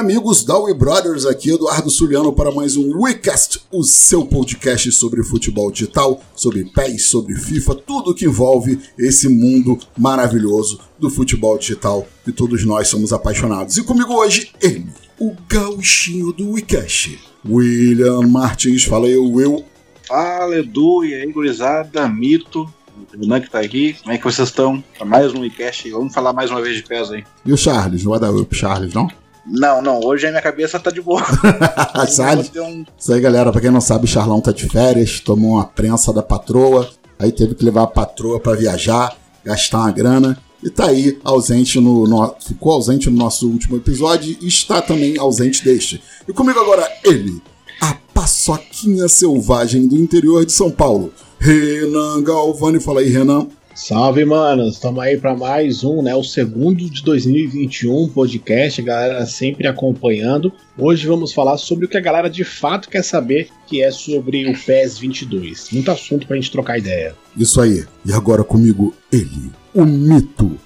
amigos da We Brothers, aqui Eduardo Suliano para mais um WeCast, o seu podcast sobre futebol digital, sobre PES, sobre FIFA, tudo que envolve esse mundo maravilhoso do futebol digital que todos nós somos apaixonados. E comigo hoje, ele, o gauchinho do WeCast, William Martins. Fala aí, Will. Fala, Edu, e aí, gurizada, Mito, o Renan que tá aqui, como é que vocês estão? Mais um WeCast, vamos falar mais uma vez de PES aí. E o Charles, não vai dar oi pro Charles, não? Não, não, hoje a minha cabeça tá de boa. Charles, um... Isso aí, galera, pra quem não sabe, o Charlão tá de férias, tomou uma prensa da patroa, aí teve que levar a patroa para viajar, gastar uma grana, e tá aí ausente no, no, ficou ausente no nosso último episódio e está também ausente deste. E comigo agora ele, a paçoquinha selvagem do interior de São Paulo, Renan Galvani. Fala aí, Renan. Salve, manos. Estamos aí para mais um, né? O segundo de 2021 podcast, a galera sempre acompanhando. Hoje vamos falar sobre o que a galera de fato quer saber, que é sobre o PES 22. Muito assunto pra gente trocar ideia. Isso aí. E agora comigo, ele, o mito,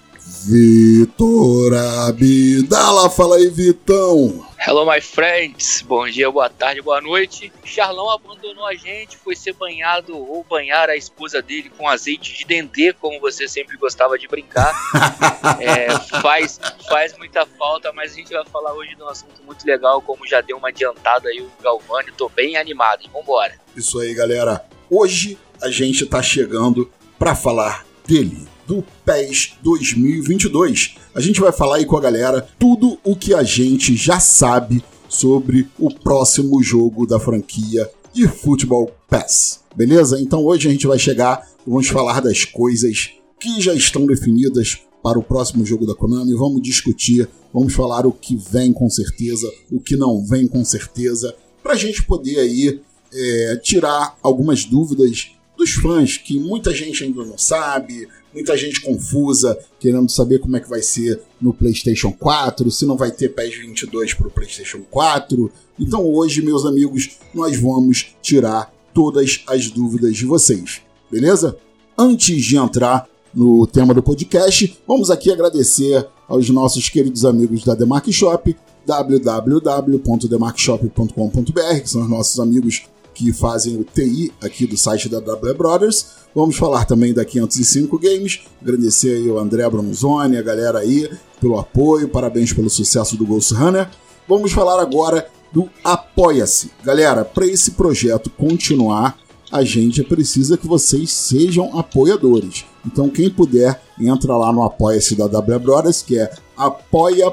Vitor Abdala. Fala aí, Vitão. Hello, my friends. Bom dia, boa tarde, boa noite. Charlão abandonou a gente, foi ser banhado ou banhar a esposa dele com azeite de dendê, como você sempre gostava de brincar. é, faz, faz muita falta, mas a gente vai falar hoje de um assunto muito legal, como já deu uma adiantada aí o Galvani. Tô bem animado, hein? Vambora. Isso aí, galera. Hoje a gente tá chegando para falar dele do PES 2022. A gente vai falar aí com a galera tudo o que a gente já sabe sobre o próximo jogo da franquia de Futebol PES. Beleza? Então hoje a gente vai chegar e vamos falar das coisas que já estão definidas para o próximo jogo da Konami. Vamos discutir, vamos falar o que vem com certeza, o que não vem com certeza, para a gente poder aí é, tirar algumas dúvidas dos fãs, que muita gente ainda não sabe, muita gente confusa, querendo saber como é que vai ser no PlayStation 4, se não vai ter PES 22 para o PlayStation 4. Então hoje, meus amigos, nós vamos tirar todas as dúvidas de vocês, beleza? Antes de entrar no tema do podcast, vamos aqui agradecer aos nossos queridos amigos da Demark Shop, www.demarkshop.com.br, que são os nossos amigos que fazem o TI aqui do site da W Brothers. Vamos falar também da 505 Games, agradecer aí o André Bronzoni, a galera aí pelo apoio, parabéns pelo sucesso do Ghost Runner. Vamos falar agora do Apoia-se. Galera, para esse projeto continuar, a gente precisa que vocês sejam apoiadores. Então, quem puder, entra lá no Apoia-se da W Brothers, que é apoia.se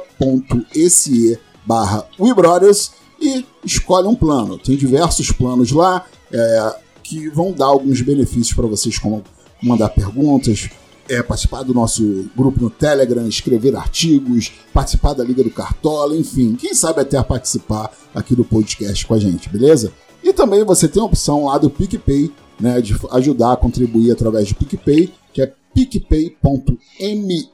barra WeBrothers e escolhe um plano. Tem diversos planos lá é, que vão dar alguns benefícios para vocês, como mandar perguntas, é, participar do nosso grupo no Telegram, escrever artigos, participar da Liga do Cartola, enfim, quem sabe até participar aqui do podcast com a gente, beleza? E também você tem a opção lá do PicPay, né, de ajudar a contribuir através do PicPay, que é picpay.me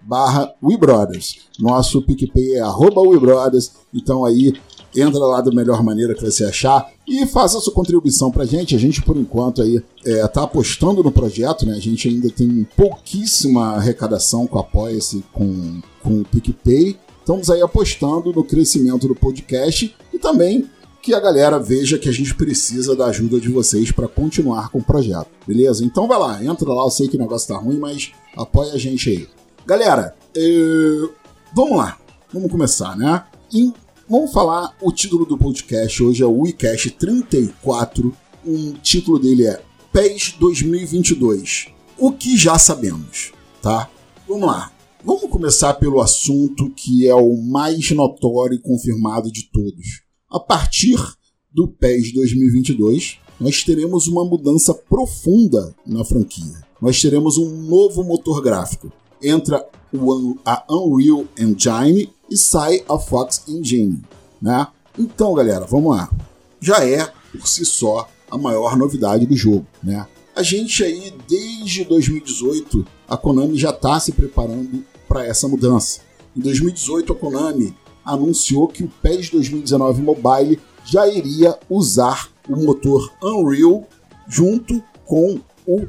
barra WeBrothers. Nosso PicPay é arroba WeBrothers, então aí entra lá da melhor maneira que você achar e faça sua contribuição pra gente. A gente, por enquanto, aí é, tá apostando no projeto, né? A gente ainda tem pouquíssima arrecadação com Apoia-se, com, com o PicPay. Estamos aí apostando no crescimento do podcast e também que a galera veja que a gente precisa da ajuda de vocês para continuar com o projeto, beleza? Então vai lá, entra lá, eu sei que o negócio tá ruim, mas apoia a gente aí. Galera, é... vamos lá, vamos começar, né? Em Vamos falar o título do podcast hoje é o WeCast 34. O título dele é PES 2022. O que já sabemos, tá? Vamos lá. Vamos começar pelo assunto que é o mais notório e confirmado de todos. A partir do PES 2022, nós teremos uma mudança profunda na franquia. Nós teremos um novo motor gráfico. Entra a Unreal Engine e sai a Fox Engine, né? Então, galera, vamos lá. Já é por si só a maior novidade do jogo, né? A gente aí desde 2018 a Konami já está se preparando para essa mudança. Em 2018 a Konami anunciou que o PES 2019 Mobile já iria usar o motor Unreal junto com o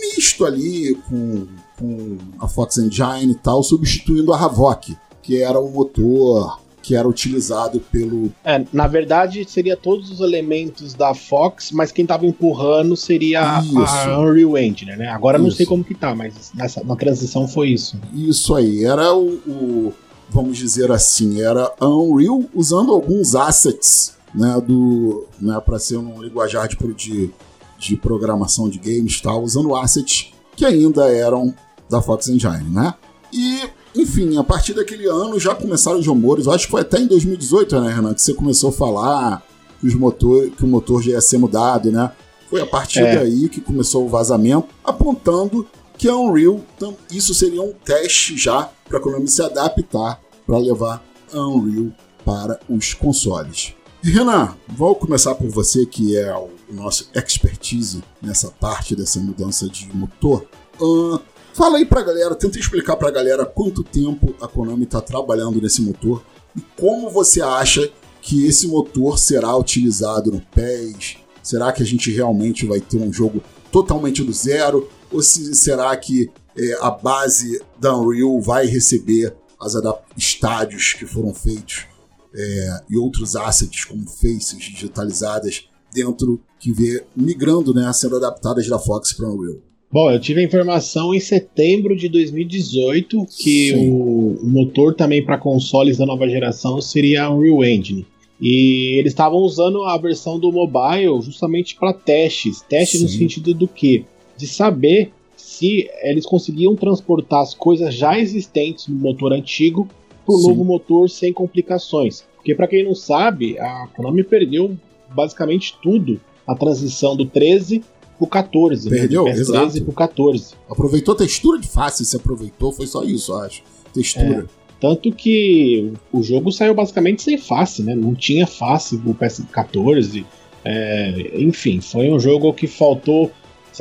misto ali com, com a Fox Engine e tal, substituindo a Havok, que era o motor que era utilizado pelo. É, na verdade, seria todos os elementos da Fox, mas quem tava empurrando seria a Unreal Engine, né? Agora isso. não sei como que tá, mas nessa, na transição foi isso. Isso aí, era o, o vamos dizer assim, era a Unreal usando alguns assets né, do, né, para ser um linguajar de, de, de programação de games tal, usando assets que ainda eram da Fox Engine, né? E, enfim, a partir daquele ano já começaram os rumores, eu acho que foi até em 2018, né, Renan, que você começou a falar que, os motor, que o motor já ia ser mudado, né? Foi a partir é. daí que começou o vazamento, apontando que a Unreal, então, isso seria um teste já para a Konami se adaptar para levar a Unreal para os consoles. Renan, vou começar por você, que é o nosso expertise nessa parte dessa mudança de motor. Uh, fala aí pra galera, tenta explicar pra galera quanto tempo a Konami está trabalhando nesse motor e como você acha que esse motor será utilizado no PES. Será que a gente realmente vai ter um jogo totalmente do zero? Ou se, será que é, a base da Unreal vai receber as estádios que foram feitos é, e outros assets como faces digitalizadas dentro que vê migrando, né, sendo adaptadas da Fox para Unreal. Bom, eu tive a informação em setembro de 2018 que o, o, motor também para consoles da nova geração seria Unreal Engine. E eles estavam usando a versão do mobile justamente para testes. Testes Sim. no sentido do que? De saber se eles conseguiam transportar as coisas já existentes no motor antigo para o novo motor sem complicações. Porque para quem não sabe, a Konami perdeu basicamente tudo a transição do 13 pro 14. Né? Perdeu, né? exato. 13 pro 14. Aproveitou a textura de face, se aproveitou, foi só isso, acho. Textura. É. Tanto que o jogo saiu basicamente sem face, né? Não tinha face do PS14. É, enfim, foi um jogo que faltou.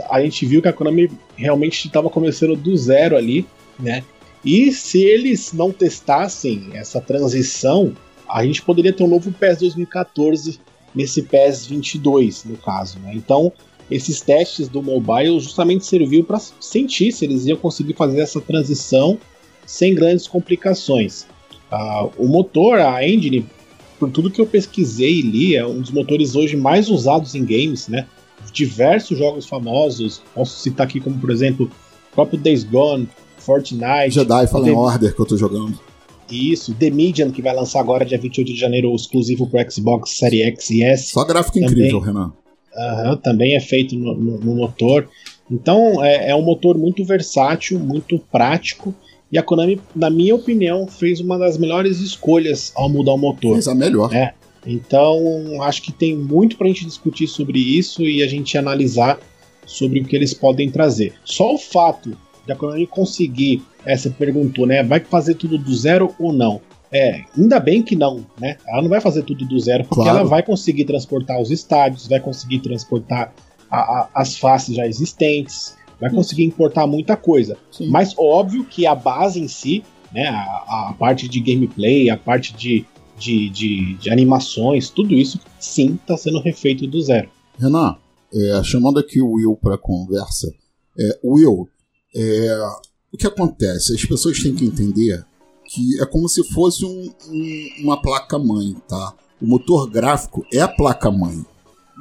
A gente viu que a Konami realmente estava começando do zero ali, né? E se eles não testassem essa transição, a gente poderia ter um novo PES 2014 nesse PES 22, no caso. Né? Então, esses testes do mobile justamente serviu para sentir se eles iam conseguir fazer essa transição sem grandes complicações. Uh, o motor, a engine, por tudo que eu pesquisei e li, é um dos motores hoje mais usados em games, né? Diversos jogos famosos, posso citar aqui como, por exemplo, o próprio Days Gone, Fortnite. Jedi Fallen The... Order que eu tô jogando. Isso, The Medium, que vai lançar agora, dia 28 de janeiro, exclusivo pro Xbox Series X e S. Só gráfico também, incrível, Renan. Uh, também é feito no, no, no motor. Então, é, é, um motor muito versátil, muito prático. E a Konami, na minha opinião, fez uma das melhores escolhas ao mudar o motor. Fez a melhor. É. Então, acho que tem muito pra gente discutir sobre isso e a gente analisar sobre o que eles podem trazer. Só o fato de a Konami conseguir, é, você perguntou, né? Vai fazer tudo do zero ou não? É, ainda bem que não, né? Ela não vai fazer tudo do zero, porque claro. ela vai conseguir transportar os estádios, vai conseguir transportar a, a, as faces já existentes, vai conseguir importar muita coisa. Sim. Mas óbvio que a base em si, né? A, a parte de gameplay, a parte de, de, de, de animações, tudo isso sim está sendo refeito do zero. Renan, é, chamando aqui o Will para conversa, é, Will, é, o que acontece? As pessoas têm que entender que é como se fosse um, um, uma placa-mãe, tá? O motor gráfico é a placa-mãe.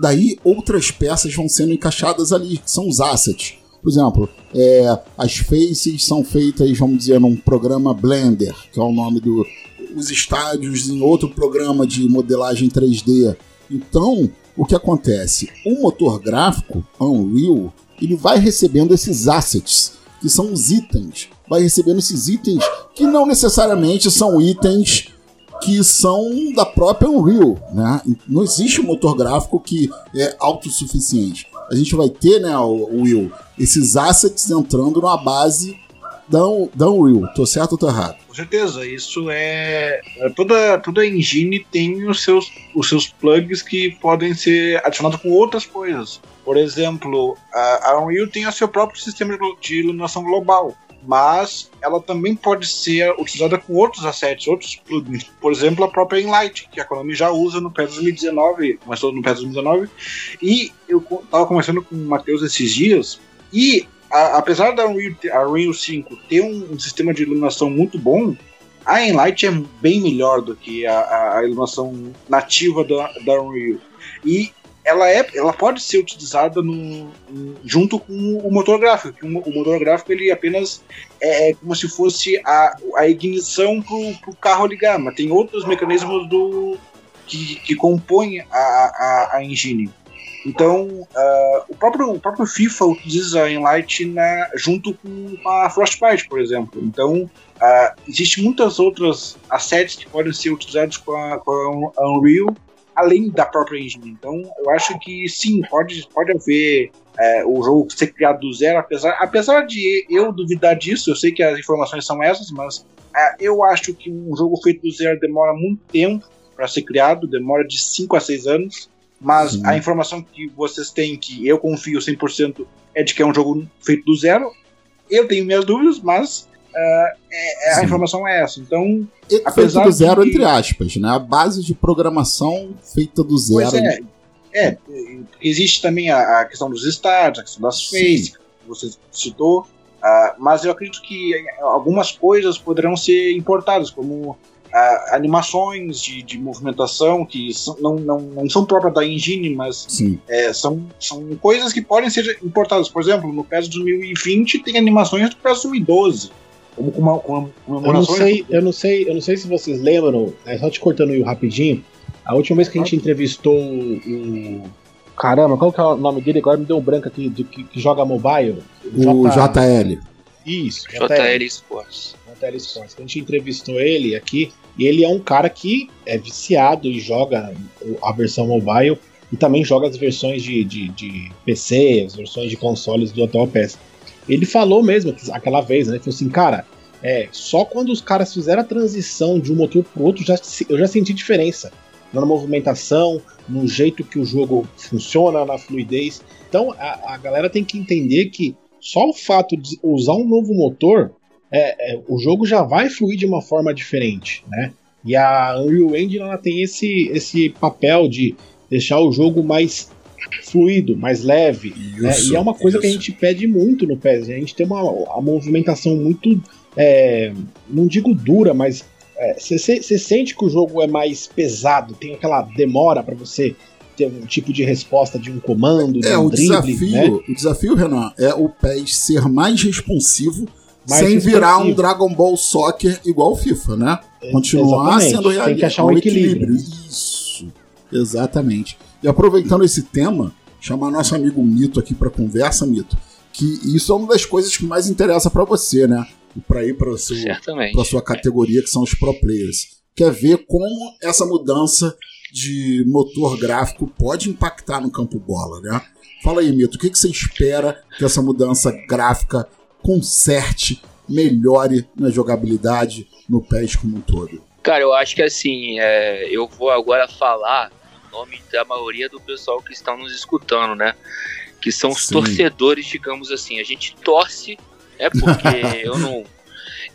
Daí outras peças vão sendo encaixadas ali, que são os assets. Por exemplo, é, as faces são feitas, vamos dizer, num programa Blender, que é o nome do. Os estádios em outro programa de modelagem 3D. Então, o que acontece? O motor gráfico, Unreal, ele vai recebendo esses assets que são os itens. Vai recebendo esses itens que não necessariamente são itens que são da própria Unreal, né? Não existe um motor gráfico que é autossuficiente. A gente vai ter, né, Will, esses assets entrando na base da, da Unreal. Tô certo ou tô errado? Com certeza, isso é. é toda, toda engine tem os seus, os seus plugs que podem ser adicionados com outras coisas. Por exemplo, a, a Unreal tem o seu próprio sistema de iluminação global, mas ela também pode ser utilizada com outros assets, outros plugins. Por exemplo, a própria Enlight, que a Konami já usa no PES 2019, começou no PES 2019. E eu estava conversando com o Matheus esses dias, e a, apesar da Unreal, a Unreal 5 ter um, um, sistema de iluminação muito bom, a Enlight é bem melhor do que a, a iluminação nativa da, da Unreal. E ela, é, ela pode ser utilizada no, junto com o motor gráfico. Que o, motor gráfico ele apenas é, é como se fosse a, a ignição para o carro ligar, mas tem outros mecanismos do, que, que compõem a, a, a engine. Então, uh, o, próprio, o próprio FIFA utiliza a Enlight na, junto com a Frostbite, por exemplo. Então, uh, existem muitas outras assets que podem ser utilizados com a, com a Unreal além da própria engine. Então, eu acho que sim, pode, pode haver é, o jogo ser criado do zero, apesar, apesar de eu duvidar disso, eu sei que as informações são essas, mas é, eu acho que um jogo feito do zero demora muito tempo para ser criado, demora de 5 a 6 anos, mas sim. a informação que vocês têm, que eu confio 100%, é de que é um jogo feito do zero. Eu tenho minhas dúvidas, mas Uh, é, a informação é essa. Então, e, apesar feito do zero, de... entre aspas, né? A base de programação feita do zero. Pois é. É, existe também a, a questão dos estádios, a questão das faces, que você citou, uh, mas eu acredito que algumas coisas poderão ser importadas, como uh, animações de, de movimentação que são, não, não, não são próprias da engine, mas é, são, são coisas que podem ser importadas. Por exemplo, no PES 2020 tem animações do PES 2012 como com uma, uma eu não sei, eu não sei, eu não sei se vocês lembram, é só te cortando aí rapidinho. A última vez que a gente entrevistou o caramba, qual que é o nome dele? Agora me deu um branco aqui de que, que joga mobile. O J... JL. Isso, JL, JL Sports. JL Sports. A gente entrevistou ele aqui e ele é um cara que é viciado e joga a versão mobile e também joga as versões de, de, de PC, as versões de consoles do atual PS. Ele falou mesmo aquela vez, né? Ele falou assim, cara, é, só quando os caras fizeram a transição de um motor pro outro, já, eu já senti diferença na movimentação, no jeito que o jogo funciona, na fluidez. Então a, a galera tem que entender que só o fato de usar um novo motor, é, é, o jogo já vai fluir de uma forma diferente, né? E a Unreal Engine ela tem esse, esse papel de deixar o jogo mais fluido, mais leve. Isso, né? E é uma coisa isso. que a gente pede muito no PES. A gente tem uma, uma movimentação muito. É, não digo dura, mas você é, sente que o jogo é mais pesado, tem aquela demora para você ter um tipo de resposta de um comando, de é, um o drible, desafio, né? O desafio, Renan, é o PES ser mais responsivo mais sem responsivo. virar um Dragon Ball Soccer igual o FIFA, né? Continuar Exatamente. sendo realista. Tem que achar um equilíbrio. equilíbrio. Isso, exatamente. E aproveitando esse tema, chamar nosso amigo Mito aqui para conversa, Mito. Que isso é uma das coisas que mais interessa para você, né? E para ir para a sua categoria, que são os pro players. Quer ver como essa mudança de motor gráfico pode impactar no campo bola, né? Fala aí, Mito, o que, que você espera que essa mudança gráfica conserte, melhore na jogabilidade no PES como um todo? Cara, eu acho que assim, é, eu vou agora falar nome da maioria do pessoal que estão nos escutando, né? Que são os Sim. torcedores, digamos assim. A gente torce, é porque eu não.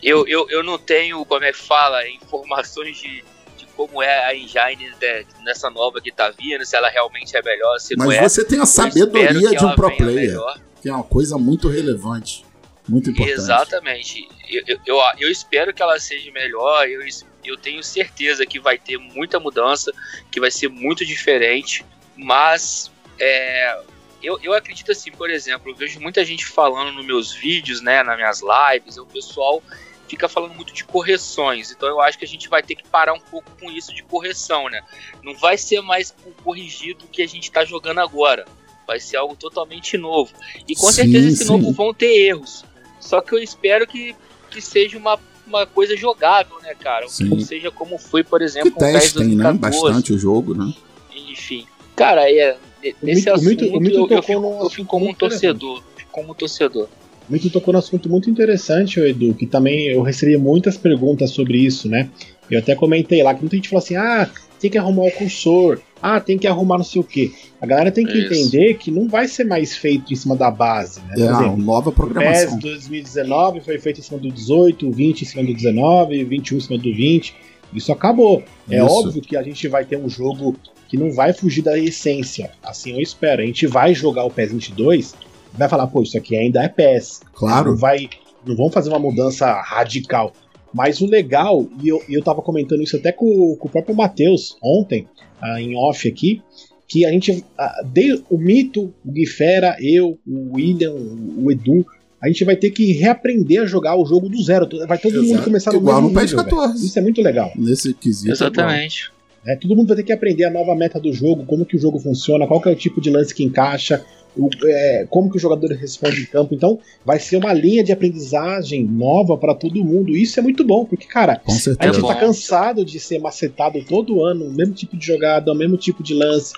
Eu, eu, eu não tenho, como é que fala, informações de, de como é a engine de, nessa nova que tá vindo, se ela realmente é melhor, se Mas não é. Mas você tem a sabedoria de um pro player, melhor. que é uma coisa muito relevante, muito importante. Exatamente. Eu, eu, eu, eu espero que ela seja melhor, eu espero eu tenho certeza que vai ter muita mudança, que vai ser muito diferente, mas é, eu, eu acredito assim, por exemplo, eu vejo muita gente falando nos meus vídeos, né, nas minhas lives, o pessoal fica falando muito de correções, então eu acho que a gente vai ter que parar um pouco com isso de correção, né? Não vai ser mais corrigido o que a gente está jogando agora, vai ser algo totalmente novo. E com sim, certeza esse sim. novo vão ter erros. Só que eu espero que, que seja uma uma coisa jogável, né, cara? Sim. Seja como foi, por exemplo, que testem, né? Bastante o jogo, né? Enfim. Cara, é, nesse o assunto o Mito, eu, eu, fico, eu fico como um torcedor. Como um torcedor. O Mito tocou num assunto muito interessante, Edu, que também eu recebi muitas perguntas sobre isso, né? Eu até comentei lá que muita gente falou assim: ah, tem que arrumar o cursor, ah, tem que arrumar não sei o quê. A galera tem que Isso. entender que não vai ser mais feito em cima da base, né? Por é, exemplo, nova programação. O PES 2019 foi feito em cima do 18, 20 em cima do 19, 21 em cima do 20. Isso acabou. É Isso. óbvio que a gente vai ter um jogo que não vai fugir da essência. Assim eu espero. A gente vai jogar o PES 22 vai falar, pô, isso aqui ainda é PES. Claro. Não vai. Não vão fazer uma mudança radical. Mas o legal, e eu, eu tava comentando isso até com, com o próprio Matheus ontem, uh, em off aqui, que a gente. Uh, de, o Mito, o Guifera, eu, o William, o, o Edu, a gente vai ter que reaprender a jogar o jogo do zero. Vai todo Exato. mundo começar no igual mesmo no PES 14. Isso é muito legal. Nesse quesito. Exatamente. É, todo mundo vai ter que aprender a nova meta do jogo, como que o jogo funciona, qual que é o tipo de lance que encaixa, o, é, como que o jogador responde em campo. Então, vai ser uma linha de aprendizagem nova para todo mundo. Isso é muito bom, porque, cara, a gente é tá cansado de ser macetado todo ano, o mesmo tipo de jogada, o mesmo tipo de lance.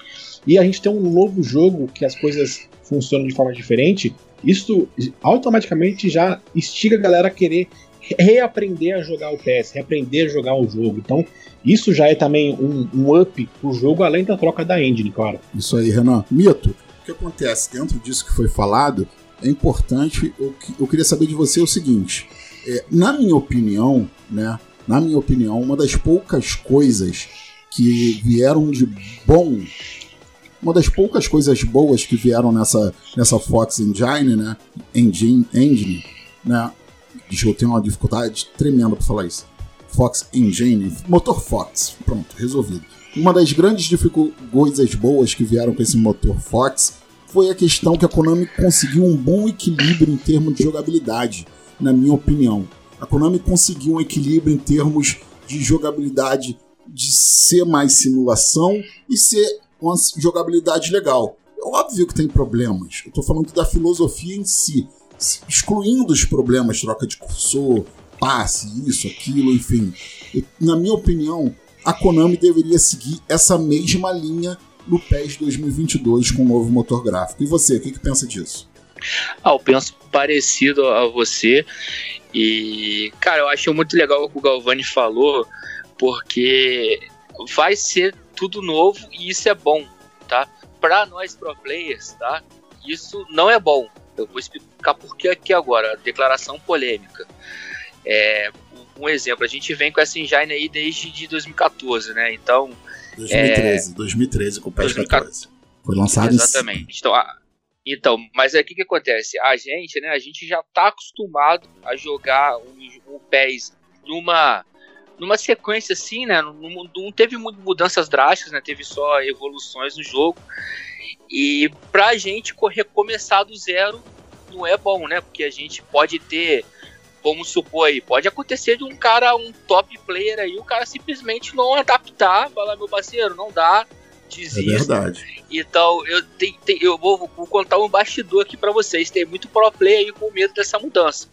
E a gente tem um novo jogo que as coisas funcionam de forma diferente. Isso automaticamente já instiga a galera a querer reaprender a jogar o PS, reaprender a jogar o jogo. Então, isso já é também um, um up pro jogo, além da troca da engine, claro. Isso aí, Renan. Mito, que acontece dentro disso que foi falado é importante. Eu, eu queria saber de você o seguinte: é, na minha opinião, né? Na minha opinião, uma das poucas coisas que vieram de bom, uma das poucas coisas boas que vieram nessa, nessa Fox Engine, né? Engine, engine, né? Eu ter uma dificuldade tremenda para falar isso. Fox Engine, motor Fox, pronto, resolvido. Uma das grandes coisas boas que vieram com esse motor Fox foi a questão que a Konami conseguiu um bom equilíbrio em termos de jogabilidade, na minha opinião. A Konami conseguiu um equilíbrio em termos de jogabilidade de ser mais simulação e ser uma jogabilidade legal. É óbvio que tem problemas. Eu estou falando da filosofia em si, excluindo os problemas, troca de cursor, passe, isso, aquilo, enfim. na minha opinião, a Konami deveria seguir essa mesma linha no PES 2022 com o novo motor gráfico. E você, o que, que pensa disso? Ah, eu penso parecido a você. E, cara, eu acho muito legal o que o Galvani falou, porque vai ser tudo novo e isso é bom, tá? Para nós pro players, tá? Isso não é bom. Eu vou explicar por que aqui agora, declaração polêmica. É, um exemplo, a gente vem com essa engine aí desde de 2014, né? Então. 2013, é, 2013 com o PES 14. Foi lançado Exatamente. Então, a, então, mas aí o que, que acontece? A gente, né, a gente já tá acostumado a jogar um, um PES numa numa sequência assim, né? Não, não, teve mudanças drásticas, né? Teve só evoluções no jogo. E pra gente recomeçar do zero não é bom, né? Porque a gente pode ter vamos supor aí, pode acontecer de um cara, um top player aí, o cara simplesmente não adaptar, falar, meu parceiro, não dá, desista. É verdade. Então, eu, tem, tem, eu vou, vou, contar um bastidor aqui para vocês. Tem muito pro player aí com medo dessa mudança.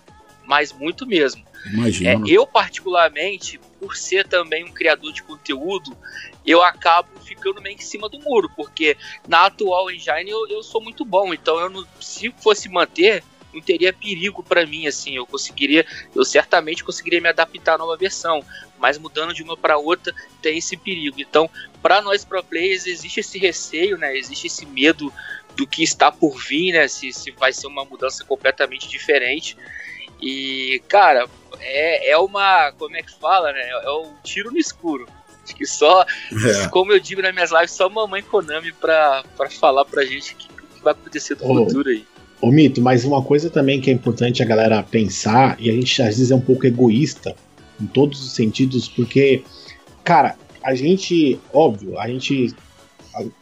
Mas muito mesmo. Imagina. É, eu, particularmente, por ser também um criador de conteúdo, eu acabo ficando meio em cima do muro, porque na atual engine eu, eu sou muito bom. Então, eu não, se fosse manter, não teria perigo para mim, assim, eu conseguiria, eu certamente conseguiria me adaptar à nova versão, mas mudando de uma para outra tem esse perigo. Então, para nós pro players existe esse receio, né? Existe esse medo do que está por vir, né? Se, se vai ser uma mudança completamente diferente. E, cara, é, é uma, como é que fala, né? É um tiro no escuro. Acho que só, é. como eu digo nas minhas lives, só mamãe Konami pra, pra falar pra gente o que, que vai acontecer no oh. futuro aí. Ô Mito, mas uma coisa também que é importante a galera pensar, e a gente às vezes é um pouco egoísta em todos os sentidos, porque, cara, a gente, óbvio, a gente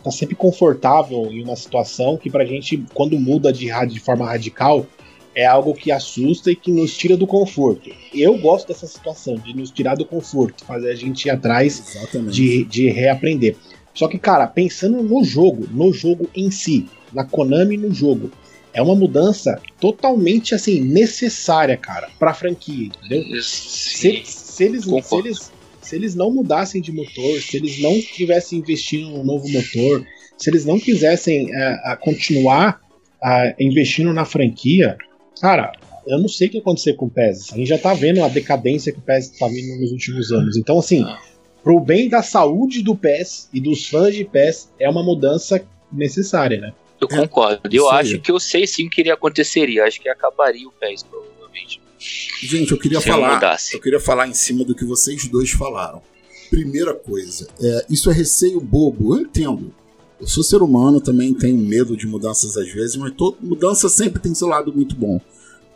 tá sempre confortável em uma situação que pra gente, quando muda de, de forma radical, é algo que assusta e que nos tira do conforto. Eu gosto dessa situação, de nos tirar do conforto, fazer a gente ir atrás de, de reaprender. Só que, cara, pensando no jogo, no jogo em si, na Konami no jogo, é uma mudança totalmente assim necessária, cara, para a franquia, entendeu? Se, se, eles, se, eles, se eles não mudassem de motor, se eles não tivessem investindo um novo motor, se eles não quisessem uh, continuar investindo na franquia, cara, eu não sei o que acontecer com o PES. A gente já tá vendo a decadência que o PES tá vindo nos últimos anos. Então, assim, pro bem da saúde do PES e dos fãs de PES, é uma mudança necessária, né? Eu é, concordo. Eu acho que eu sei sim que iria aconteceria. Acho que acabaria o PES, provavelmente. Gente, eu queria falar. Eu queria falar em cima do que vocês dois falaram. Primeira coisa, é, isso é receio bobo, eu entendo. Eu sou ser humano, também tenho medo de mudanças às vezes, mas toda mudança sempre tem seu lado muito bom.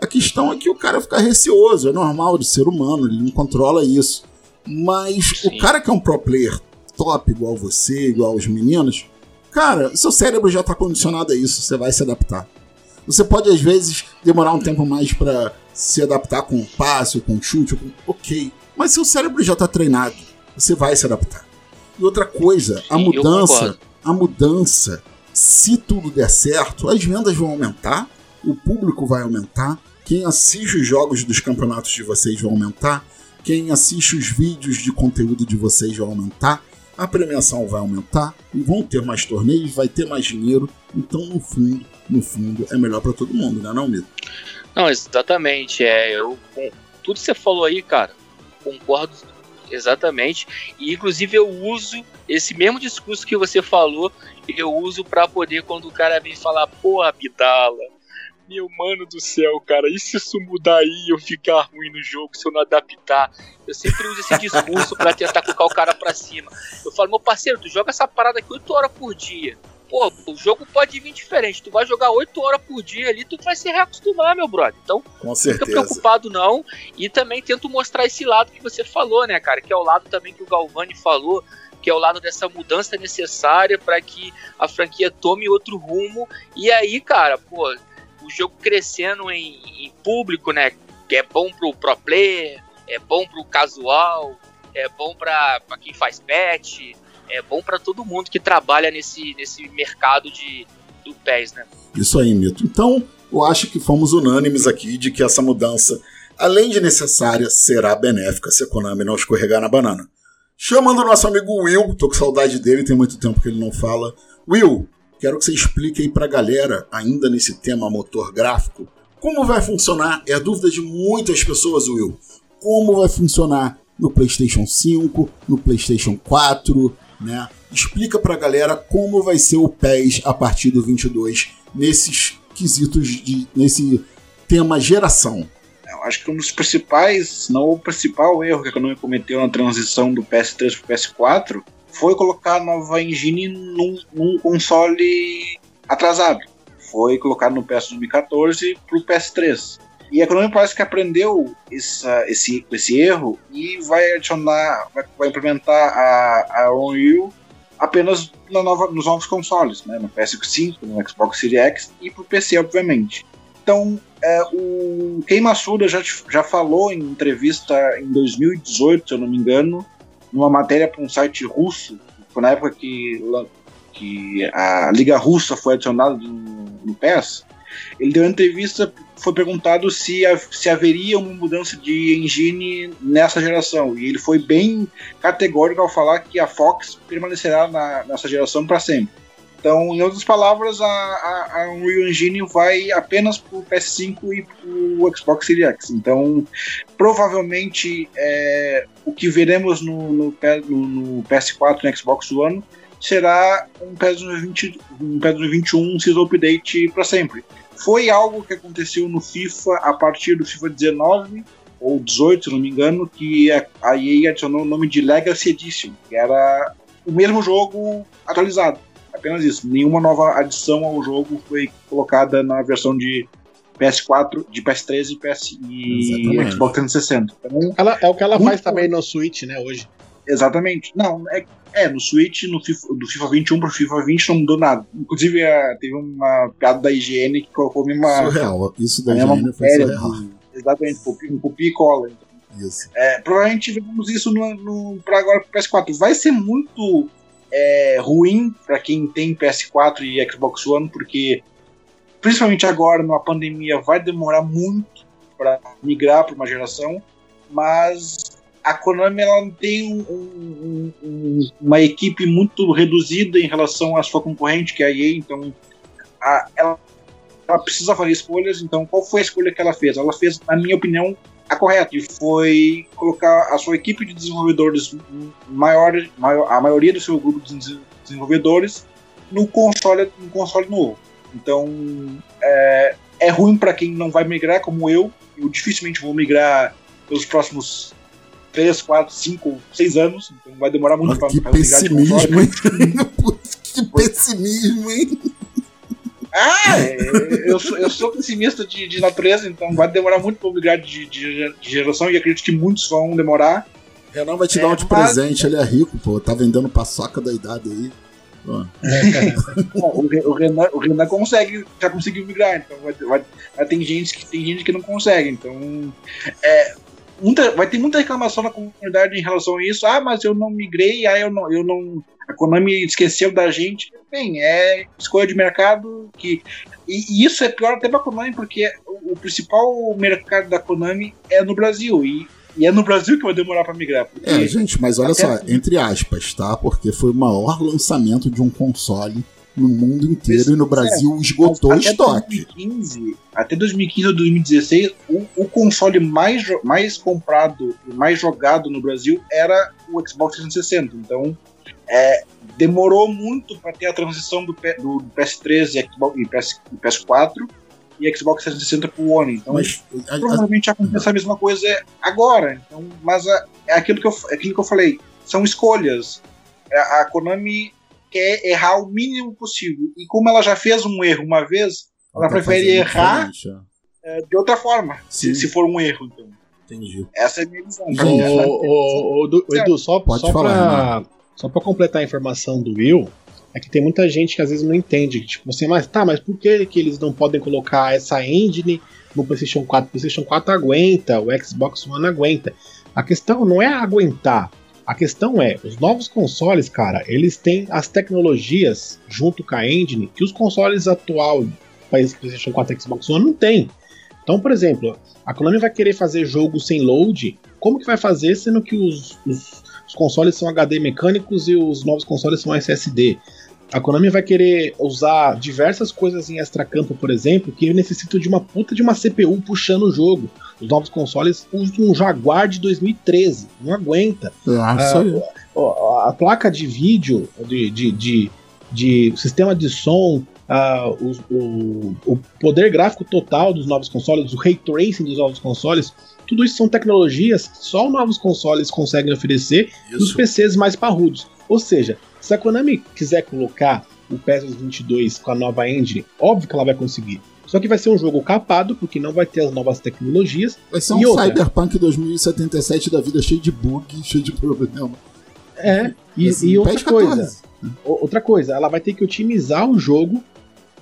A questão é que o cara fica receoso, é normal de ser humano, ele não controla isso. Mas Sim. o cara que é um pro player top, igual você, igual os meninos, cara, seu cérebro já está condicionado a isso, você vai se adaptar. Você pode, às vezes, demorar um tempo mais para se adaptar com um passe, com um chute, com... ok. Mas seu cérebro já está treinado, você vai se adaptar. E outra coisa, a mudança, a mudança, se tudo der certo, as vendas vão aumentar, o público vai aumentar, quem assiste os jogos dos campeonatos de vocês vai aumentar, quem assiste os vídeos de conteúdo de vocês vai aumentar, a premiação vai aumentar vão ter mais torneios, vai ter mais dinheiro. Então, no fundo, no fundo, é melhor para todo mundo, né, não, Mito? Não, exatamente. É, eu, com tudo que você falou aí, cara, concordo exatamente. E inclusive eu uso esse mesmo discurso que você falou, eu uso para poder quando o cara vem falar, pô, Abdala, meu mano do céu, cara, e se isso mudar aí eu ficar ruim no jogo, se eu não adaptar? Eu sempre uso esse discurso para tentar colocar o cara pra cima. Eu falo, meu parceiro, tu joga essa parada aqui 8 horas por dia. Pô, o jogo pode vir diferente. Tu vai jogar 8 horas por dia ali, tu vai se reacostumar, meu brother. Então, Com não certeza. fica preocupado não. E também tento mostrar esse lado que você falou, né, cara? Que é o lado também que o Galvani falou, que é o lado dessa mudança necessária para que a franquia tome outro rumo. E aí, cara, pô, o jogo crescendo em, em, público, né? Que é bom pro pro player, é bom pro casual, é bom pra quem faz patch, é bom para todo mundo que trabalha nesse, nesse mercado de, do PES, né? Isso aí, Mito. Então, eu acho que fomos unânimes aqui de que essa mudança, além de necessária, será benéfica se a Konami não escorregar na banana. Chamando o nosso amigo Will, tô com saudade dele, tem muito tempo que ele não fala. Will, Quero que você explique aí para a galera, ainda nesse tema motor gráfico, como vai funcionar, é a dúvida de muitas pessoas, Will, como vai funcionar no PlayStation 5, no PlayStation 4, né? Explica para a galera como vai ser o PES a partir do 22 nesses quesitos de nesse tema geração. Eu acho que um dos principais, se não o principal erro que a Konami cometeu na transição do PS3 para o PS4 foi colocar a nova engine num, num console atrasado. Foi colocado no PS 2014 para o PS3. E a Konami parece que aprendeu essa, esse, esse erro e vai adicionar, vai, vai implementar a, a Unreal apenas na nova, nos novos consoles, né? no PS5, no Xbox Series X e para o PC, obviamente. Então, é, o Kei Masuda já, já falou em entrevista em 2018, se eu não me engano, numa matéria para um site russo, na época que, que a Liga Russa foi adicionada no, no PES, ele deu uma entrevista, foi perguntado se, se haveria uma mudança de engine nessa geração. E ele foi bem categórico ao falar que a Fox permanecerá na, nessa geração para sempre. Então, em outras palavras, a, a, a Unreal Engine vai apenas para o PS5 e para o Xbox Series X. Então, provavelmente, é, o que veremos no, no, no, PS4 e no Xbox One será um PS 20, um PS 21 Season Update para sempre. Foi algo que aconteceu no FIFA a partir do FIFA 19 ou 18, se não me engano, que a EA adicionou o nome de Legacy Edition, que era o mesmo jogo atualizado. Apenas isso. Nenhuma nova adição ao jogo foi colocada na versão de PS4, de PS3 e, PS, e Xbox 360. Então, ela, é o que ela faz também no Switch, né, hoje. Exatamente. Não, é, é no Switch, no FIFA, do FIFA 21 pro FIFA 20 não mudou nada. Inclusive, é, teve uma piada da IGN que colocou uma. Surreal, isso da IGN foi surreal. De, exatamente, um copia e cola. Então. Isso. É, provavelmente vemos isso no, no, pra agora pro PS4. Vai ser muito é, ruim para quem tem PS4 e Xbox One, porque principalmente agora, numa pandemia, vai demorar muito para migrar para uma geração, mas a Konami ela tem um, um, um, uma equipe muito reduzida em relação à sua concorrente, que é a EA, então a, ela, ela, precisa fazer escolhas. Então, qual foi a escolha que ela fez? Ela fez, na minha opinião, a correta, e foi colocar a sua equipe de desenvolvedores maior, maior a maioria do seu grupo de desenvolvedores no console, no console novo. Então é, é ruim para quem não vai migrar, como eu. Eu dificilmente vou migrar pelos próximos 3, 4, 5, 6 anos. Então vai demorar muito para migrar de console. que pessimismo, hein? Ah, eu sou, eu sou pessimista de, de natureza, então vai demorar muito pra migrar de, de, de geração e acredito que muitos vão demorar. Renan vai te É, dar um de mas- presente, ele é rico, pô. Tá vendendo paçoca da idade aí. O, o Renan, o Renan consegue, já conseguiu migrar, então vai, vai, vai ter gente que tem gente que não consegue, então é, muita, vai ter muita reclamação na comunidade em relação a isso. Ah, mas eu não migrei, ah, eu não, eu não, a Konami esqueceu da gente. Bem, é escolha de mercado que e, e isso é pior até pra Konami porque o, o principal mercado da Konami é no Brasil e, e é no Brasil que vai demorar pra migrar. É, gente, mas olha só, entre aspas, tá? Porque foi o maior lançamento de um console no mundo inteiro e no Brasil esgotou o até estoque. 2015, até 2015 ou 2016, o, o console mais, mais comprado e mais jogado no Brasil era o Xbox 360. Então, é, demorou muito para ter a transição do, do PS3 e, Xbox, e, PS, e PS4 e Xbox 360 pro One. Então, Mas a- a- provavelmente acontece a mesma coisa agora. Então, mas a- é aquilo que, eu, é aquilo que eu falei. São escolhas. A, a Konami quer errar o mínimo possível. E como ela já fez um erro uma vez, ela tá prefere errar diferente, é, de outra forma. Se, se for um erro, então. é. Entendi. Essa é a minha visão. Du- ô, Edu, só, Pode só, falar, pra, só pra completar a informação do Will, é que tem muita gente que às vezes não entende. Tipo assim, mas tá, mas por que, que eles não podem colocar essa engine no PlayStation 4? O PlayStation 4 aguenta, o Xbox One aguenta. A questão não é aguentar. A questão é, os novos consoles, cara, eles têm as tecnologias junto com a engine que os consoles atual, PlayStation 4 e Xbox One, não tem. Então, por exemplo, a Konami vai querer fazer jogo sem load, como que vai fazer sendo que os, os- os consoles são HD mecânicos e os novos consoles são SSD? A Konami vai querer usar diversas coisas em extra-campo, por exemplo, que necessitam de uma puta de uma CPU puxando o jogo. Os novos consoles usam um Jaguar de 2013, não aguenta. Ah, isso aí. Ó, a placa de vídeo, de, de, de, de sistema de som, ah, o, o, o poder gráfico total dos novos consoles, o ray tracing dos novos consoles, tudo isso são tecnologias que só os novos consoles conseguem oferecer os Isso. PCs mais parrudos. Ou seja, se a Konami quiser colocar o PES 22 com a nova engine, óbvio que ela vai conseguir. Só que vai ser um jogo capado, porque não vai ter as novas tecnologias. Vai ser E um outra? Cyberpunk 2077 da vida cheio de bug, cheio de problema. É, e, Assim, e outra coisa. 14. O- Outra coisa, ela vai ter que otimizar o jogo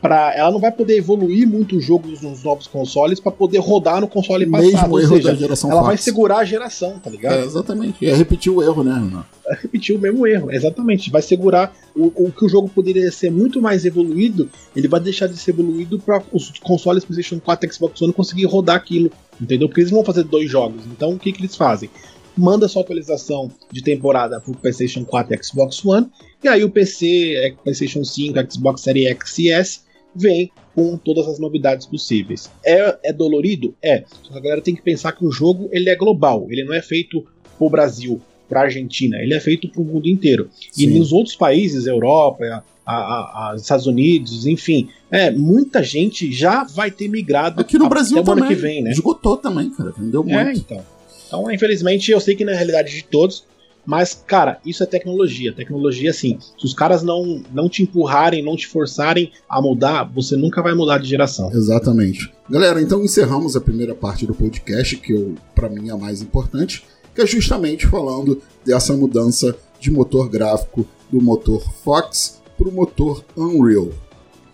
para ela não vai poder evoluir muito os jogos nos novos consoles para poder rodar no console passado, Mesmo ou erro seja, da geração ela vai segurar a geração, tá ligado? É, exatamente. É repetir o erro, né, Renan? Vai repetir o mesmo erro, exatamente. Vai segurar o, o que o jogo poderia ser muito mais evoluído, ele vai deixar de ser evoluído para os consoles PlayStation 4 e Xbox One conseguir rodar aquilo, entendeu? Porque eles vão fazer dois jogos. Então, o que, que eles fazem? Manda sua atualização de temporada pro PlayStation 4 e Xbox One, e aí o PC, é, PlayStation 5, Xbox Series X e S vem com todas as novidades possíveis. É, é dolorido? É. Só que a galera tem que pensar que o jogo ele é global, ele não é feito pro Brasil, pra Argentina, ele é feito pro mundo inteiro. E Sim. nos outros países, Europa, a, a- a- Estados Unidos, enfim, é, muita gente já vai ter migrado Aqui no Brasil até o ano também. que vem, né? Esgotou também, cara. Vendeu muito. É, então. Então, infelizmente, eu sei que na realidade de todos, mas, cara, isso é tecnologia. Tecnologia, assim, se os caras não, não te empurrarem, não te forçarem a mudar, você nunca vai mudar de geração. Exatamente. Galera, então encerramos a primeira parte do podcast, que para mim é a mais importante, que é justamente falando dessa mudança de motor gráfico do motor Fox para o motor Unreal.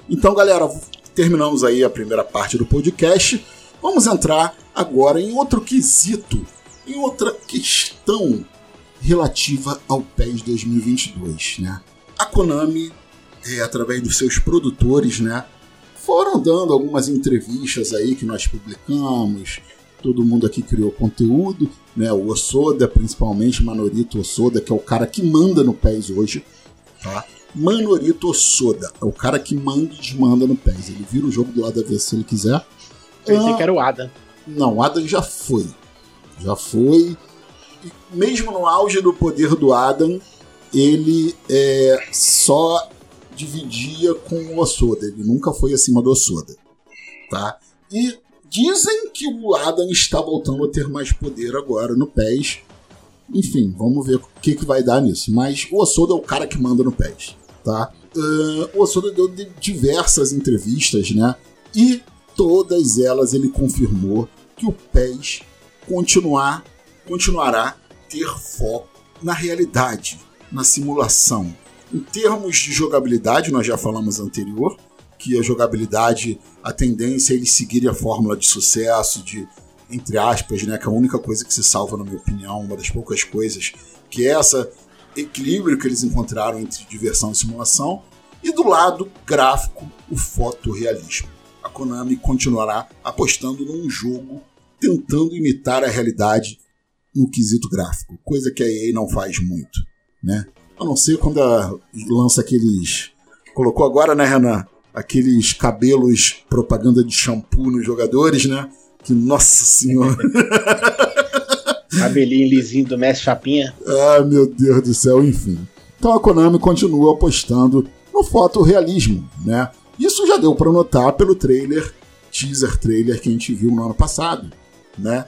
Então, galera, terminamos aí a primeira parte do podcast. Vamos entrar agora em outro quesito, em outra questão relativa ao PES 2022, né? A Konami, é, através dos seus produtores, né, foram dando algumas entrevistas aí que nós publicamos. Todo mundo aqui criou conteúdo, né? O Osoda, principalmente, Manorito Osoda, que é o cara que manda no PES hoje, tá? Manorito Osoda é o cara que manda e desmanda no PES. Ele vira o jogo do lado avesso se ele quiser. Pensei Ah, que era o Adam. não, Adam já foi. Já foi. Mesmo no auge do poder do Adam, ele é, só dividia com o Osoda. Ele nunca foi acima do Osoda. Tá? E dizem que o Adam está voltando a ter mais poder agora no PES. Enfim, vamos ver o que, que vai dar nisso. Mas o Osoda é o cara que manda no PES. Tá? uh, o Osoda deu diversas entrevistas, né? E todas elas ele confirmou que o PES continuar, continuará ter foco na realidade, na simulação. Em termos de jogabilidade, nós já falamos anterior, que a jogabilidade, a tendência é eles seguirem a fórmula de sucesso, de entre aspas, né, que é a única coisa que se salva, na minha opinião, uma das poucas coisas, que é essa equilíbrio que eles encontraram entre diversão e simulação, e do lado gráfico, o fotorrealismo. A Konami continuará apostando num jogo tentando imitar a realidade no quesito gráfico, coisa que a EA não faz muito, né? A não ser quando lança aqueles colocou agora, né, Renan, aqueles cabelos propaganda de shampoo nos jogadores, né? Que nossa senhora. Cabelinho lisinho do Mestre Chapinha. Ah, meu Deus do céu, enfim. Então a Konami continua apostando no fotorrealismo, né? Isso já deu para notar pelo trailer, teaser trailer que a gente viu no ano passado, né?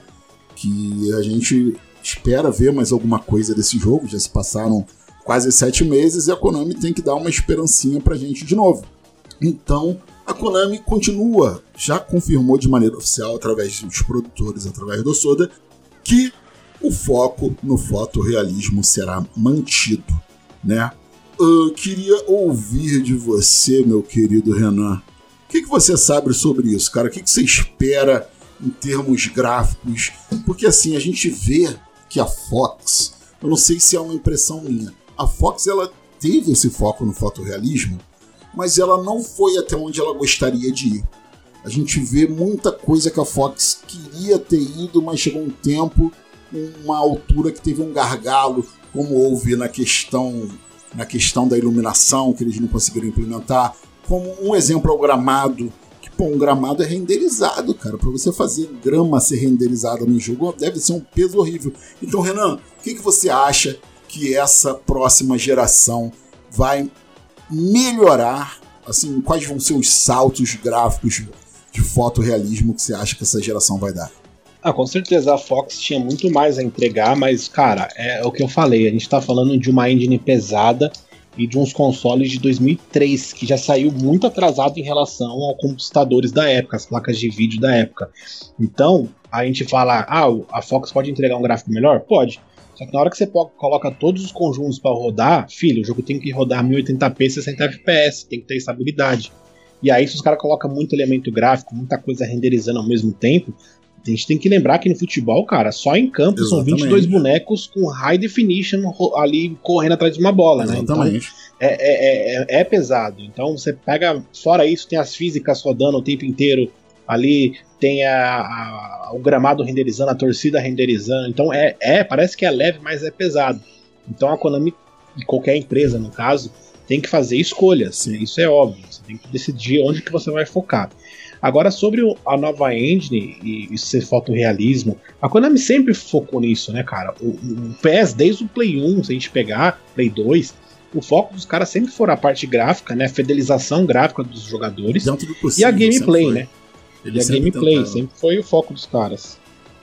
Que a gente espera ver mais alguma coisa desse jogo. Já se passaram quase sete meses e a Konami tem que dar uma esperancinha pra gente de novo. Então, a Konami continua, já confirmou de maneira oficial, através dos produtores, através do Soda, que o foco no fotorrealismo será mantido, né? Eu queria ouvir de você, meu querido Renan. O que, que você sabe sobre isso, cara? O que, que você espera em termos gráficos? Porque assim, a gente vê que a Fox, eu não sei se é uma impressão minha, a Fox ela teve esse foco no fotorrealismo, mas ela não foi até onde ela gostaria de ir. A gente vê muita coisa que a Fox queria ter ido, mas chegou um tempo uma altura que teve um gargalo, como houve na questão na questão da iluminação que eles não conseguiram implementar, como um exemplo é o gramado, que pô, um gramado é renderizado, cara, para você fazer grama ser renderizada no jogo deve ser um peso horrível. Então, Renan, o que, que você acha que essa próxima geração vai melhorar? Assim, quais vão ser os saltos gráficos de fotorrealismo que você acha que essa geração vai dar? Ah, com certeza a Fox tinha muito mais a entregar, mas, cara, é o que eu falei. A gente tá falando de uma engine pesada e de uns consoles de 2003, que já saiu muito atrasado em relação aos computadores da época, as placas de vídeo da época. Então, a gente fala, ah, a Fox pode entregar um gráfico melhor? Pode. Só que na hora que você coloca todos os conjuntos para rodar, filho, o jogo tem que rodar 1080p 60 fps, tem que ter estabilidade. E aí, se os caras colocam muito elemento gráfico, muita coisa renderizando ao mesmo tempo, a gente tem que lembrar que no futebol, cara, só em campo Exatamente. são 22 bonecos com high definition ali correndo atrás de uma bola, né? Exatamente. né? Então, é, é, é, é, pesado. Então você pega, fora isso, tem as físicas rodando o tempo inteiro ali, tem a, a, o gramado renderizando, a torcida renderizando. Então é, é, parece que é leve, mas é pesado. Então a Konami, e qualquer empresa no caso, tem que fazer escolhas. Isso é óbvio. Você tem que decidir onde que você vai focar. Agora, sobre a nova engine e, e ser fotorrealismo, a Konami sempre focou nisso, né, cara? O, o PES, desde o Play 1, se a gente pegar, Play 2, o foco dos caras sempre foi a parte gráfica, né? Fidelização gráfica dos jogadores. Possível, e a gameplay, né? Ele e a gameplay tentaram. sempre foi o foco dos caras.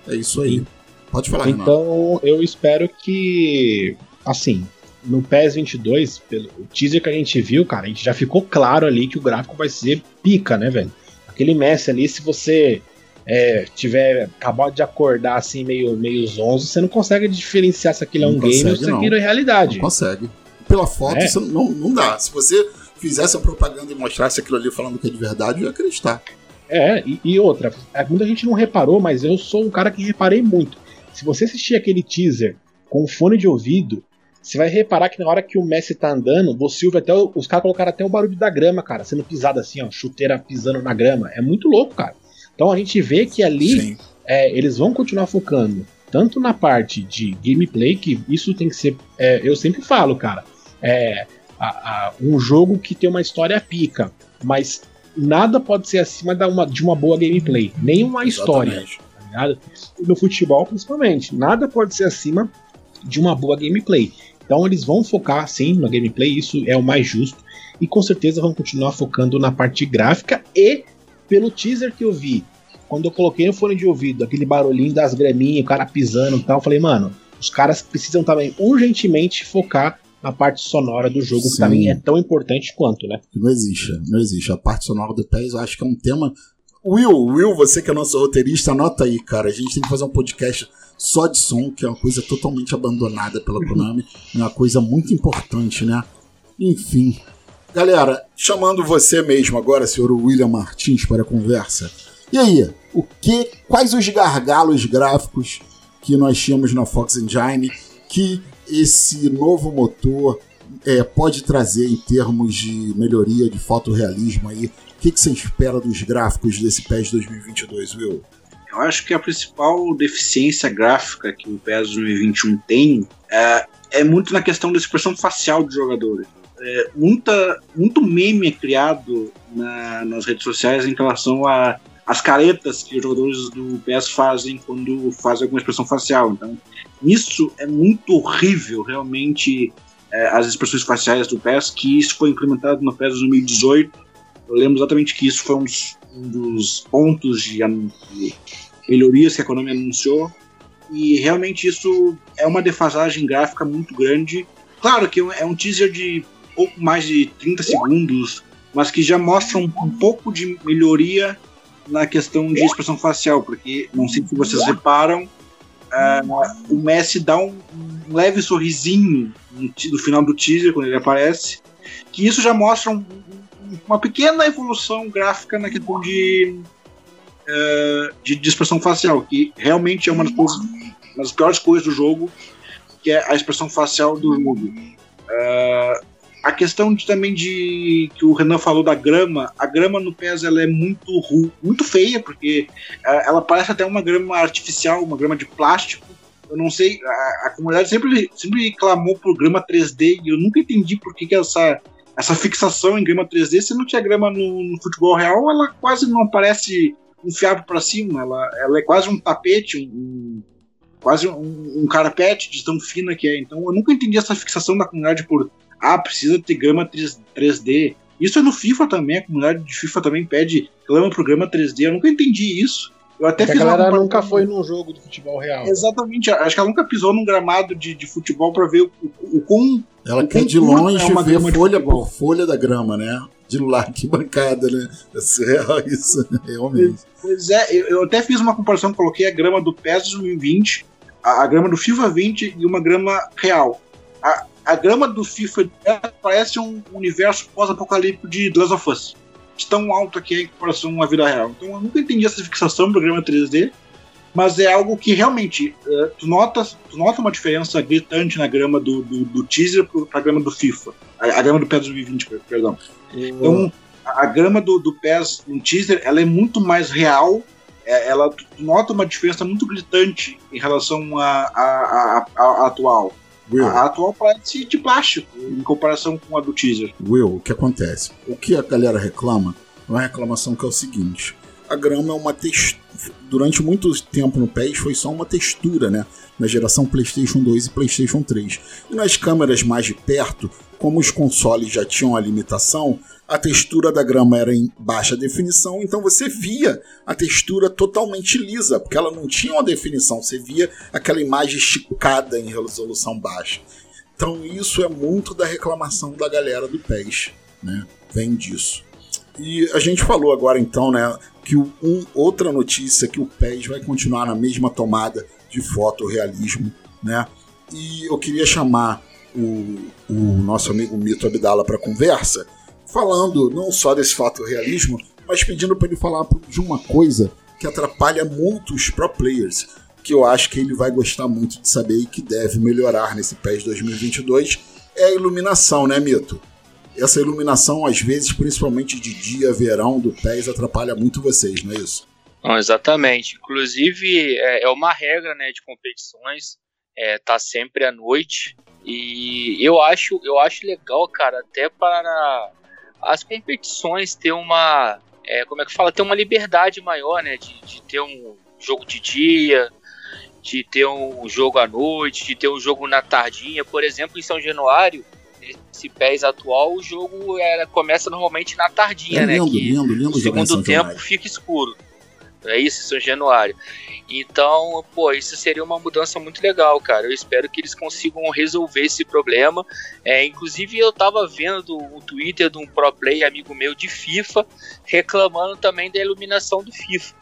É isso aí. Pode falar, Então, eu espero que, assim, no PES 22, pelo teaser que a gente viu, cara, a gente já ficou claro ali que o gráfico vai ser pica, né, velho? Aquele Messi ali, se você é, tiver acabado de acordar assim, meio, meio zonzo, você não consegue diferenciar se aquilo é um game ou se aquilo é realidade. Não consegue. Pela foto, é. isso não, não dá. Se você fizesse a propaganda e mostrasse aquilo ali falando que é de verdade, eu ia acreditar. É, e, e outra, é, muita gente não reparou, mas eu sou um cara que reparei muito. Se você assistir aquele teaser com fone de ouvido, você vai reparar que na hora que o Messi tá andando, você ouve até. Os caras colocaram até o barulho da grama, cara, sendo pisado assim, ó, chuteira pisando na grama. É muito louco, cara. Então a gente vê que ali é, eles vão continuar focando tanto na parte de gameplay, que isso tem que ser. É, eu sempre falo, cara. É, a, a, um jogo que tem uma história pica, mas nada pode ser acima da uma, de uma boa gameplay, nem uma história. Tá ligado? No futebol, principalmente, nada pode ser acima de uma boa gameplay. Então eles vão focar sim na gameplay, isso é o mais justo. E com certeza vão continuar focando na parte gráfica e pelo teaser que eu vi, quando eu coloquei no fone de ouvido, aquele barulhinho das graminhas, o cara pisando e tal, eu falei, mano, os caras precisam também urgentemente focar na parte sonora do jogo, Sim. que também é tão importante quanto, né? Não existe, não existe. A parte sonora do PES eu acho que é um tema. Will, Will, você que é nosso roteirista, anota aí, cara. A gente tem que fazer um podcast só de som, que é uma coisa totalmente abandonada pela Konami. é uma coisa muito importante, né? Enfim. Galera, chamando você mesmo agora, senhor William Martins, para a conversa. E aí, o que, quais os gargalos gráficos que nós tínhamos na Fox Engine que esse novo motor é, pode trazer em termos de melhoria de fotorrealismo aí? O que, que você espera dos gráficos desse PES 2022, Will? Eu acho que a principal deficiência gráfica que o PES 2021 tem é, é muito na questão da expressão facial dos jogadores. É, muita, muito meme é criado na, nas redes sociais em relação as caretas que os jogadores do PS fazem quando fazem alguma expressão facial. Então, isso é muito horrível, realmente, é, as expressões faciais do PES, que isso foi implementado no PES 2018. Eu lembro exatamente que isso foi um, um dos pontos de, de, melhorias que a Konami anunciou. E realmente isso é uma defasagem gráfica muito grande. Claro que é um teaser de pouco mais de 30 segundos, mas que já mostra um, um pouco de melhoria na questão de expressão facial, porque não sei se vocês reparam, uh, o Messi dá um, um leve sorrisinho no, no, final do teaser, quando ele aparece, que isso já mostra um, uma pequena evolução gráfica na questão de, uh, de, expressão facial, que realmente é uma das, uma das piores coisas do jogo, que é a expressão facial do jogo. Uh, a questão de, também de que o Renan falou da grama, a grama no PES ela é muito ru, muito feia, porque uh, ela parece até uma grama artificial, uma grama de plástico. Eu não sei, a, a comunidade sempre, sempre clamou por grama 3D e eu nunca entendi por que, que essa, essa fixação em grama 3D, se não tinha grama no, no futebol real, ela quase não aparece um fiapo para cima, ela, ela é quase um tapete, um, quase um, um carpete de tão fina que é. Então eu nunca entendi essa fixação da comunidade por ah, precisa ter grama 3, 3D. Isso é no FIFA também, a comunidade de FIFA também pede clama pro grama 3D. Eu nunca entendi isso. Eu até fiz a galera uma... nunca foi num jogo de futebol real. Exatamente, acho que ela nunca pisou num gramado de, de futebol para ver o, o, o quão. Ela quer de longe é ver folha por folha da grama, né? De lá, que bancada, né? É surreal isso, realmente. Pois é, eu, eu, até fiz uma comparação, coloquei a grama do PES 2020, a, a grama do FIFA 20 e uma grama real. A, a grama do FIFA parece um universo pós-apocalíptico de The Last of Us. De tão alto que é em comparação à vida real. Então eu nunca entendi essa fixação do grama 3D, mas é algo que realmente uh, tu, nota, tu nota uma diferença gritante na grama do, do, do teaser para a grama do FIFA. A, a, grama do PES 2020, perdão. Então a, a grama do, do PES no teaser ela é muito mais real é, ela nota uma diferença muito gritante em relação à atual. Will. A atual parece de plástico em comparação com a do teaser. Will, o que acontece? O que a galera reclama é uma reclamação que é o seguinte: a grama é uma textura. Durante muito tempo no PES foi só uma textura, né? Na geração PlayStation 2 e PlayStation 3. E nas câmeras mais de perto, como os consoles já tinham a limitação, a textura da grama era em baixa definição, então você via a textura totalmente lisa, porque ela não tinha uma definição, você via aquela imagem esticada em resolução baixa. Então isso é muito da reclamação da galera do PES, né? Vem disso. E a gente falou agora então, né, que um, outra notícia que o PES vai continuar na mesma tomada de fotorrealismo, né? E eu queria chamar o, o nosso amigo Mito Abdala para conversa, falando não só desse fato realismo, mas pedindo para ele falar de uma coisa que atrapalha muito os pro players, que eu acho que ele vai gostar muito de saber e que deve melhorar nesse PES 2022, é a iluminação, né, Mito? Essa iluminação, às vezes, principalmente de dia, verão do PES, atrapalha muito vocês, não é isso? Não, exatamente. Inclusive, é, é uma regra né, de competições, é, tá sempre à noite. E eu acho, eu acho legal, cara, até para as competições ter uma. É, como é que fala? Ter uma liberdade maior, né? De, de ter um jogo de dia, de ter um jogo à noite, de ter um jogo na tardinha. Por exemplo, em São Januário, nesse PES atual, o jogo era, começa normalmente na tardinha, é lindo, né? Que lindo, lindo, no segundo tempo fica escuro. É isso, São Januário. Então, pô, isso seria uma mudança muito legal, cara. Eu espero que eles consigam resolver esse problema. É, inclusive, eu tava vendo o Twitter de um pro play amigo meu de FIFA reclamando também da iluminação do FIFA.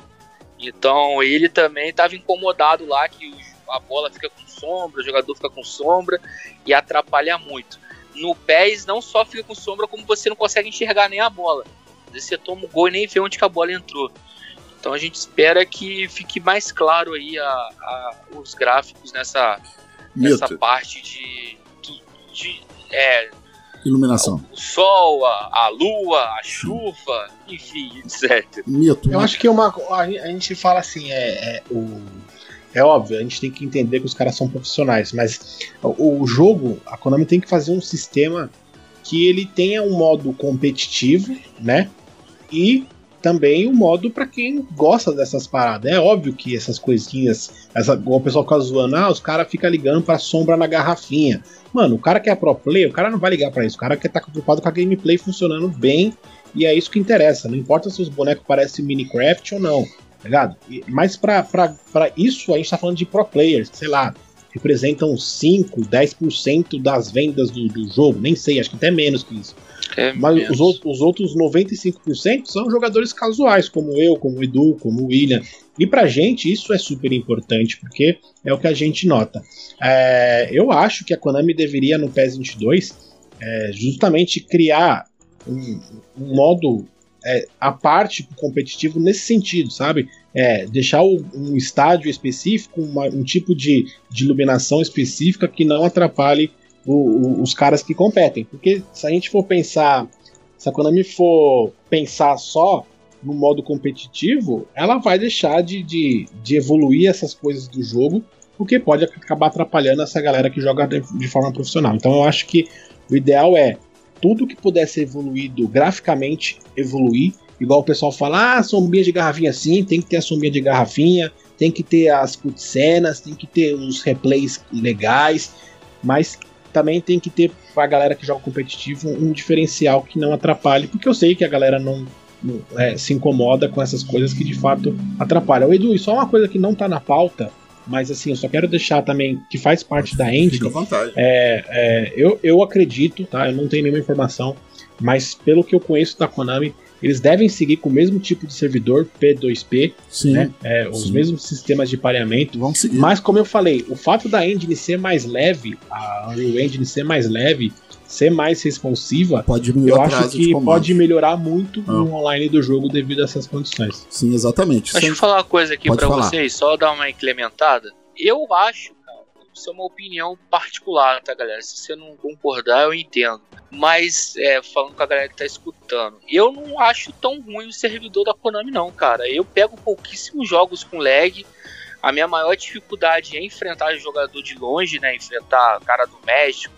Então, ele também estava incomodado lá que a bola fica com sombra, o jogador fica com sombra e atrapalha muito. No PES não só fica com sombra, como você não consegue enxergar nem a bola. Você toma o gol e nem vê onde que a bola entrou. Então a gente espera que fique mais claro aí a, a os gráficos nessa, nessa parte de, de, de é, iluminação. O sol, a, a, lua, a chuva, enfim, etc. Mito. Eu acho que uma, a, gente fala assim, é, é, o, é óbvio, a gente tem que entender que os caras são profissionais, mas o, o jogo, a Konami tem que fazer um sistema que ele tenha um modo competitivo, né? E também o modo para quem gosta dessas paradas. É óbvio que essas coisinhas, essa, o pessoal fica zoando, ah, os caras ficam ligando pra sombra na garrafinha. Mano, o cara que é pro play, o cara não vai ligar para isso. O cara quer estar tá preocupado com a gameplay funcionando bem e é isso que interessa. Não importa se os bonecos parecem Minecraft ou não, tá ligado? Mas pra, pra, pra isso a gente tá falando de pro players, sei lá, representam 5, 10% das vendas do, do jogo, nem sei, acho que até menos que isso. É Mas os, os, outros 95% são jogadores casuais, como eu, como o Edu, como o William. E pra gente isso é super importante, porque é o que a gente nota. É, eu acho que a Konami deveria no PES 22 é, justamente criar um, um modo é, a parte competitivo nesse sentido, sabe? É, deixar o, um estádio específico, uma, um tipo de, de iluminação específica que não atrapalhe o, o, os caras que competem. Porque se a gente for pensar, se a Konami for pensar só no modo competitivo, ela vai deixar de, de, de evoluir essas coisas do jogo, porque pode acabar atrapalhando essa galera que joga de, de forma profissional. Então eu acho que o ideal é tudo que puder ser evoluído graficamente, evoluir. Igual o pessoal fala, ah, sombrinha de garrafinha sim, tem que ter a sombrinha de garrafinha, tem que ter as cutscenas, tem que ter os replays legais, mas também tem que ter pra galera que joga competitivo um diferencial que não atrapalhe, porque eu sei que a galera não, não é, se incomoda com essas coisas que de fato atrapalham. O Edu, e só uma coisa que não tá na pauta, mas assim, eu só quero deixar também que faz parte da engine. Fica à vontade. É, é, eu, eu acredito, tá? Eu não tenho nenhuma informação, mas pelo que eu conheço da Konami, eles devem seguir com o mesmo tipo de servidor, P2P, sim, né? É, os mesmos sistemas de pareamento. Vão seguir. Mas, como eu falei, o fato da engine ser mais leve, a Unreal Engine ser mais leve, ser mais responsiva, pode eu acho que pode melhorar muito ah. o online do jogo devido a essas condições. Sim, exatamente. Deixa eu falar uma coisa aqui para vocês, só dar uma incrementada. Eu acho isso é uma opinião particular, tá, galera? Se você não concordar, eu entendo. Mas, é, falando com a galera que tá escutando, eu não acho tão ruim o servidor da Konami, não, cara. Eu pego pouquíssimos jogos com lag. A minha maior dificuldade é enfrentar jogador de longe, né? Enfrentar cara do México,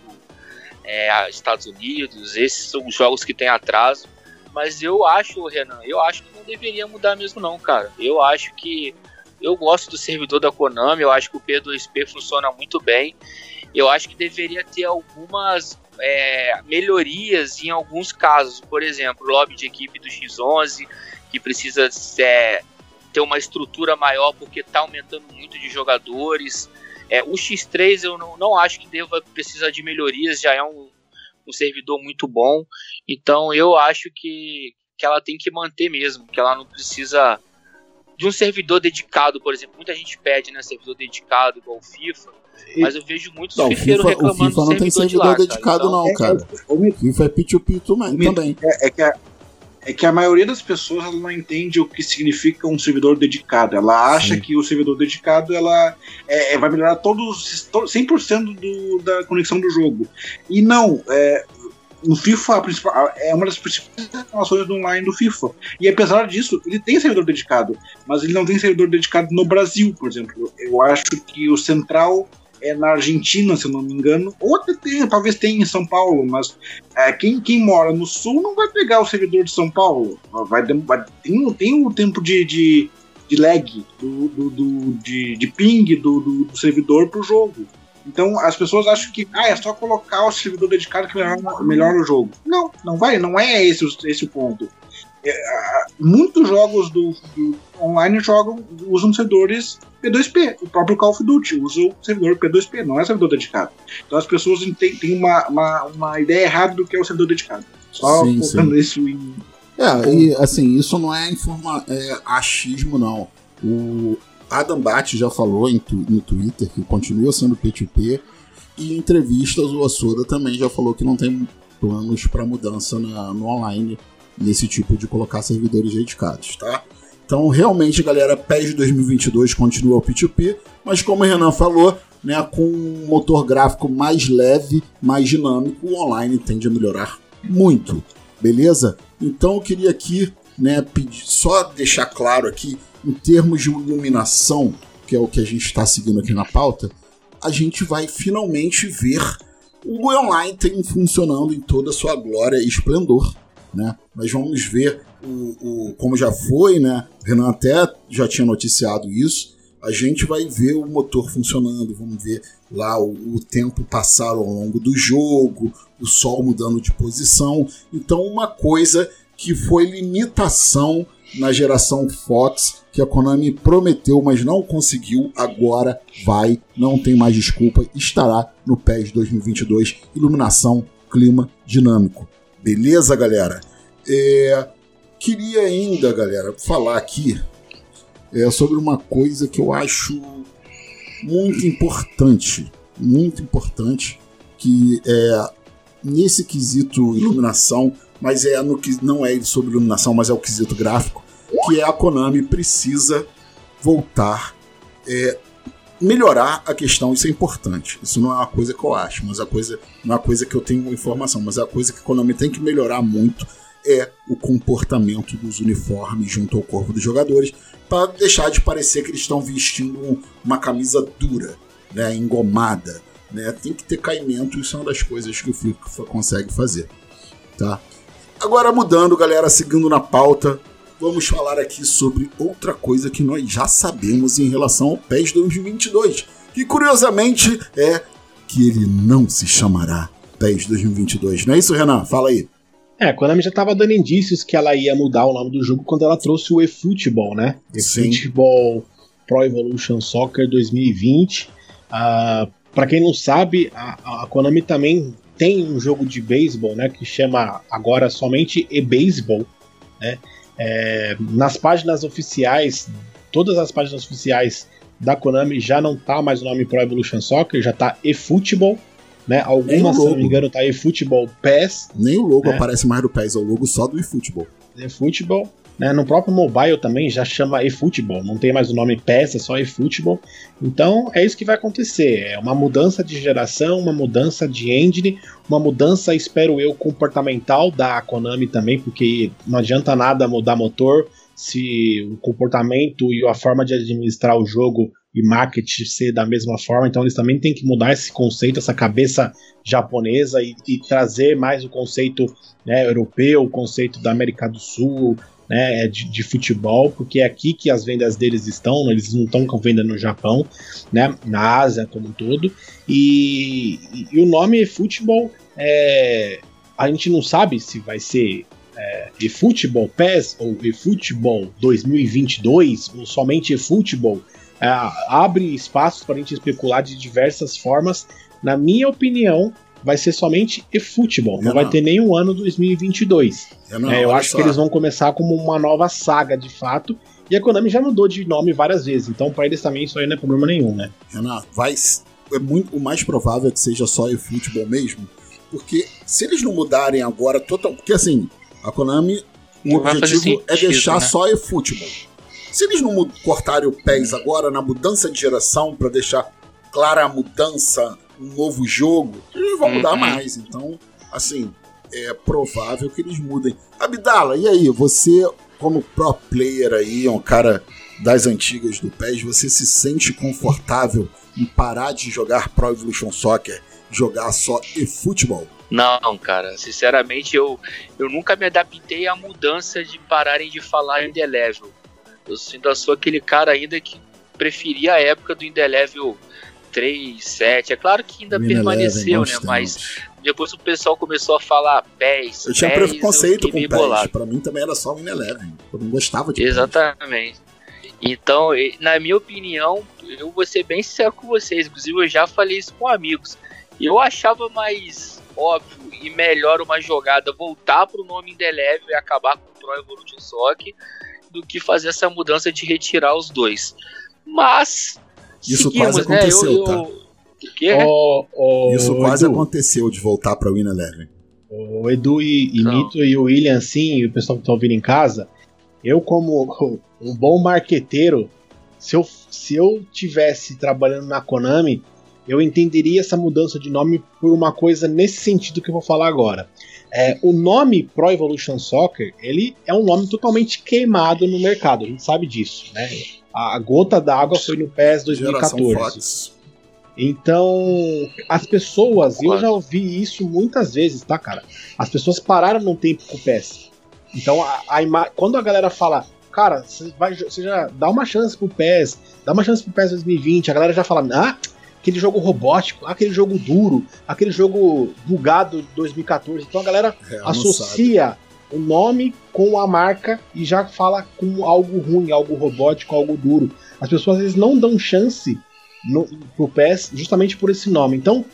é, Estados Unidos. Esses são os jogos que tem atraso. Mas eu acho, Renan, eu acho que não deveria mudar mesmo, não, cara. Eu acho que eu gosto do servidor da Konami, eu acho que o P2P funciona muito bem. Eu acho que deveria ter algumas é, melhorias em alguns casos. Por exemplo, o lobby de equipe do X11, que precisa é, ter uma estrutura maior porque está aumentando muito de jogadores. É, o X3 eu não, não acho que deva precisar de melhorias, já é um, um servidor muito bom. Então eu acho que, que ela tem que manter mesmo, que ela não precisa de um servidor dedicado, por exemplo. Muita gente pede, né, servidor dedicado igual FIFA. Mas eu vejo muitos não, FIFA, reclamando o FIFA não tem servidor lá, dedicado, cara. Então, não, cara. É, FIFA é P2P também. É, é, que a, é que a maioria das pessoas ela não entende o que significa um servidor dedicado. Ela acha Sim. que o servidor dedicado ela é, é vai melhorar todos 100% do, da conexão do jogo. E não, é, o FIFA é uma das principais reclamações do online do FIFA. E apesar disso, ele tem servidor dedicado, mas ele não tem servidor dedicado no Brasil, por exemplo. Eu acho que o Central é na Argentina, se eu não me engano, ou até tem, talvez tenha em São Paulo, mas é, quem, quem mora no Sul não vai pegar o servidor de São Paulo. Vai, vai tem, tem tempo de, de, de lag, do, do, do de, de ping do, do, do servidor para o jogo. Então as pessoas acham que ah, é só colocar o servidor dedicado que melhora, melhora o jogo. Não, não vai, não é esse, esse o ponto. É, muitos jogos do, do, online jogam, usam servidores P2P. O próprio Call of Duty usa o servidor P2P, não é servidor dedicado. Então as pessoas têm, têm uma, uma, uma ideia errada do que é o servidor dedicado. Só sim, colocando sim. isso em. É, e assim, isso não é, informa é achismo, não. O Adam Bat já falou em, no Twitter que continua sendo P2P. E em entrevistas o Assoda também já falou que não tem planos para mudança na, no online nesse tipo de colocar servidores dedicados, tá? Então, realmente, galera, PES 2022 continua o P2P, mas como o Renan falou, né, com um motor gráfico mais leve, mais dinâmico, o online tende a melhorar muito, beleza? Então, eu queria aqui, né, pedir, só deixar claro aqui, em termos de iluminação, que é o que a gente está seguindo aqui na pauta, a gente vai finalmente ver o online tem funcionando em toda a sua glória e esplendor, né? Vamos ver o, o, como já foi, né? Renan até já tinha noticiado isso. A gente vai ver o motor funcionando, vamos ver lá o, o tempo passar ao longo do jogo, o sol mudando de posição. Então, uma coisa que foi limitação na geração Fox, que a Konami prometeu, mas não conseguiu, agora vai, não tem mais desculpa, estará no PES 2022, iluminação, clima dinâmico. Beleza, galera? É, queria ainda, galera, falar aqui é, sobre uma coisa que eu acho muito importante, muito importante, que é nesse quesito iluminação, mas é no que não é sobre iluminação, mas é o quesito gráfico, que é a Konami precisa voltar é, melhorar a questão, isso é importante. Isso não é uma coisa que eu acho, mas a coisa não é uma coisa que eu tenho informação, mas é a coisa que a Konami tem que melhorar muito é o comportamento dos uniformes junto ao corpo dos jogadores, para deixar de parecer que eles estão vestindo uma camisa dura, né, engomada, né? Tem que ter caimento, isso é uma das coisas que o FIFA consegue fazer, tá? Agora mudando, galera, seguindo na pauta, vamos falar aqui sobre outra coisa que nós já sabemos em relação ao PES 2022, que curiosamente é que ele não se chamará PES 2022. Não é isso, Renan? Fala aí. É, a Konami já estava dando indícios que ela ia mudar o nome do jogo quando ela trouxe o eFootball, né? eFootball Pro Evolution Soccer 2020. Uh, para quem não sabe, a, a Konami também tem um jogo de beisebol, né? Que chama agora somente eBaseball, né? É, nas páginas oficiais, todas as páginas oficiais da Konami já não tá mais o nome Pro Evolution Soccer, já tá eFootball, né? Algumas, se não me engano, tá eFootball PES. Nem o logo né? aparece mais do PES, é o logo só do eFootball. eFootball. Né? No próprio mobile também já chama eFootball, não tem mais o nome PES, é só eFootball. Então é isso que vai acontecer. É uma mudança de geração, uma mudança de engine, uma mudança, espero eu, comportamental da Konami também, porque não adianta nada mudar motor se o comportamento e a forma de administrar o jogo e marketing ser da mesma forma, então eles também têm que mudar esse conceito, essa cabeça japonesa e, e trazer mais o conceito né, europeu, o conceito da América do Sul, né, é de, de, futebol, porque é aqui que as vendas deles estão, né, eles não estão com venda no Japão, né, na Ásia como um todo, e, e, o nome futebol é, a gente não sabe se vai ser é, eFootball PES ou eFootball 2022 ou somente eFootball é, abre espaços para a gente especular de diversas formas. Na minha opinião, vai ser somente eFootball, não, vai ter nenhum ano 2022. Eu, não, é, eu acho só. que eles vão começar como uma nova saga de fato. E a Konami já mudou de nome várias vezes, então para eles também isso aí não é problema nenhum, né? Renan, vai, é muito, o mais provável é que seja só eFootball mesmo, porque se eles não mudarem agora total, porque assim, a Konami, o objetivo é deixar né? só eFootball. Se eles não cortarem o pés agora na mudança de geração para deixar clara a mudança um novo jogo, eles vão mudar uhum. mais. Então, assim, é provável que eles mudem. Abdala, e aí? Você, como pro player aí, um cara das antigas do PES, você se sente confortável em parar de jogar Pro Evolution Soccer, jogar só e futebol? Não, cara, sinceramente eu, eu nunca me adaptei à mudança de pararem de falar em The Level. Eu ainda sou aquele cara ainda que preferia a época do Indelevel 3, 7. É claro que ainda permaneceu, né? Mas depois o pessoal começou a falar PES. Eu tinha PES, preconceito eu com PES. bolado. Pra mim também era só o Eleven. Eu não gostava de. Exatamente. Então, e- na minha opinião, eu vou ser bem sincero com vocês. Inclusive, eu já falei isso com amigos. Eu achava mais óbvio e melhor uma jogada voltar pro nome Indelevel e acabar com o Pro Evolution Soccer do que fazer essa mudança de retirar os dois. Mas. Isso seguimos, quase né? aconteceu, eu, tá? eu... O quê? Ô, ô, Isso quase Edu, aconteceu de voltar pra Win Eleven. O Edu e, e. Mito e o William, assim, e o pessoal que tá ouvindo em casa, eu, como um bom marqueteiro, se eu, se eu tivesse trabalhando na Konami, eu entenderia essa mudança de nome por uma coisa nesse sentido que eu vou falar agora. É, o nome Pro Evolution Soccer, ele é um nome totalmente queimado no mercado, a gente sabe disso, né? A, gota d'água foi no PES Geração 2014. Fox. Então, as pessoas, e eu já ouvi isso muitas vezes, tá, cara? As pessoas pararam num tempo com o PES. Então, a, a quando a galera fala, cara, você já dá uma chance pro PES, dá uma chance pro PES 2020, a galera já fala, ah, aquele jogo robótico, aquele jogo duro, aquele jogo bugado de 2014. Então a galera É, associa o nome com a marca e já fala com algo ruim, algo robótico, algo duro. As pessoas às vezes não dão chance no, pro PES justamente por esse nome. Então,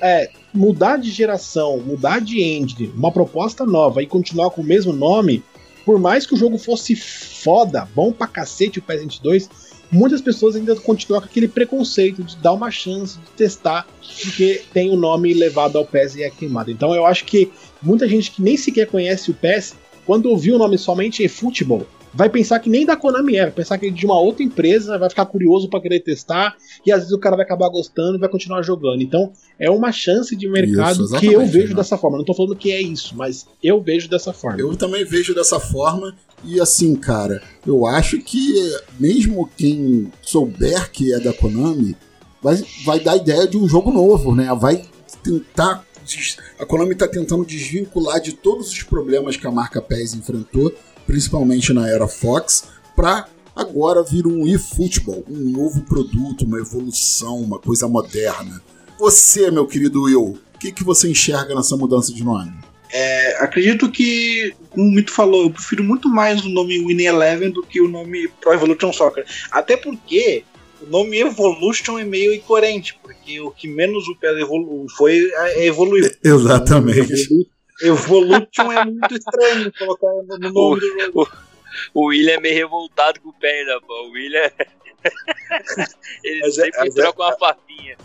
é, mudar de geração, mudar de engine, uma proposta nova e continuar com o mesmo nome, por mais que o jogo fosse foda, bom pra cacete o PES 22, muitas pessoas ainda continuam com aquele preconceito de dar uma chance de testar, porque tem o nome levado ao PES e é queimado. Então eu acho que muita gente que nem sequer conhece o PES, quando ouvir o nome somente eFootball, vai pensar que nem da Konami é, vai pensar que é de uma outra empresa, vai ficar curioso para querer testar, e às vezes o cara vai acabar gostando e vai continuar jogando. Então é uma chance de mercado Isso, que eu vejo né? dessa forma. Não tô falando que é isso, mas eu vejo dessa forma. Eu também vejo dessa forma. E assim, cara, eu acho que mesmo quem souber que é da Konami, vai, vai dar ideia de um jogo novo, né? Vai tentar. A Konami tá tentando desvincular de todos os problemas que a marca PES enfrentou, principalmente na era Fox, pra agora vir um eFootball, um novo produto, uma evolução, uma coisa moderna. Você, meu querido Will, o que, que você enxerga nessa mudança de nome? É, acredito que, como o Mito falou, eu prefiro muito mais o nome Winning Eleven do que o nome Pro Evolution Soccer. Até porque o nome Evolution é meio incoerente, porque o que menos o PES evolu foi é evoluir. Exatamente. Evolution é muito estranho colocar no no nome do jogo. O William é meio revoltado com o da pô. O William. Ele Mas é- sempre é- troca uma papinha.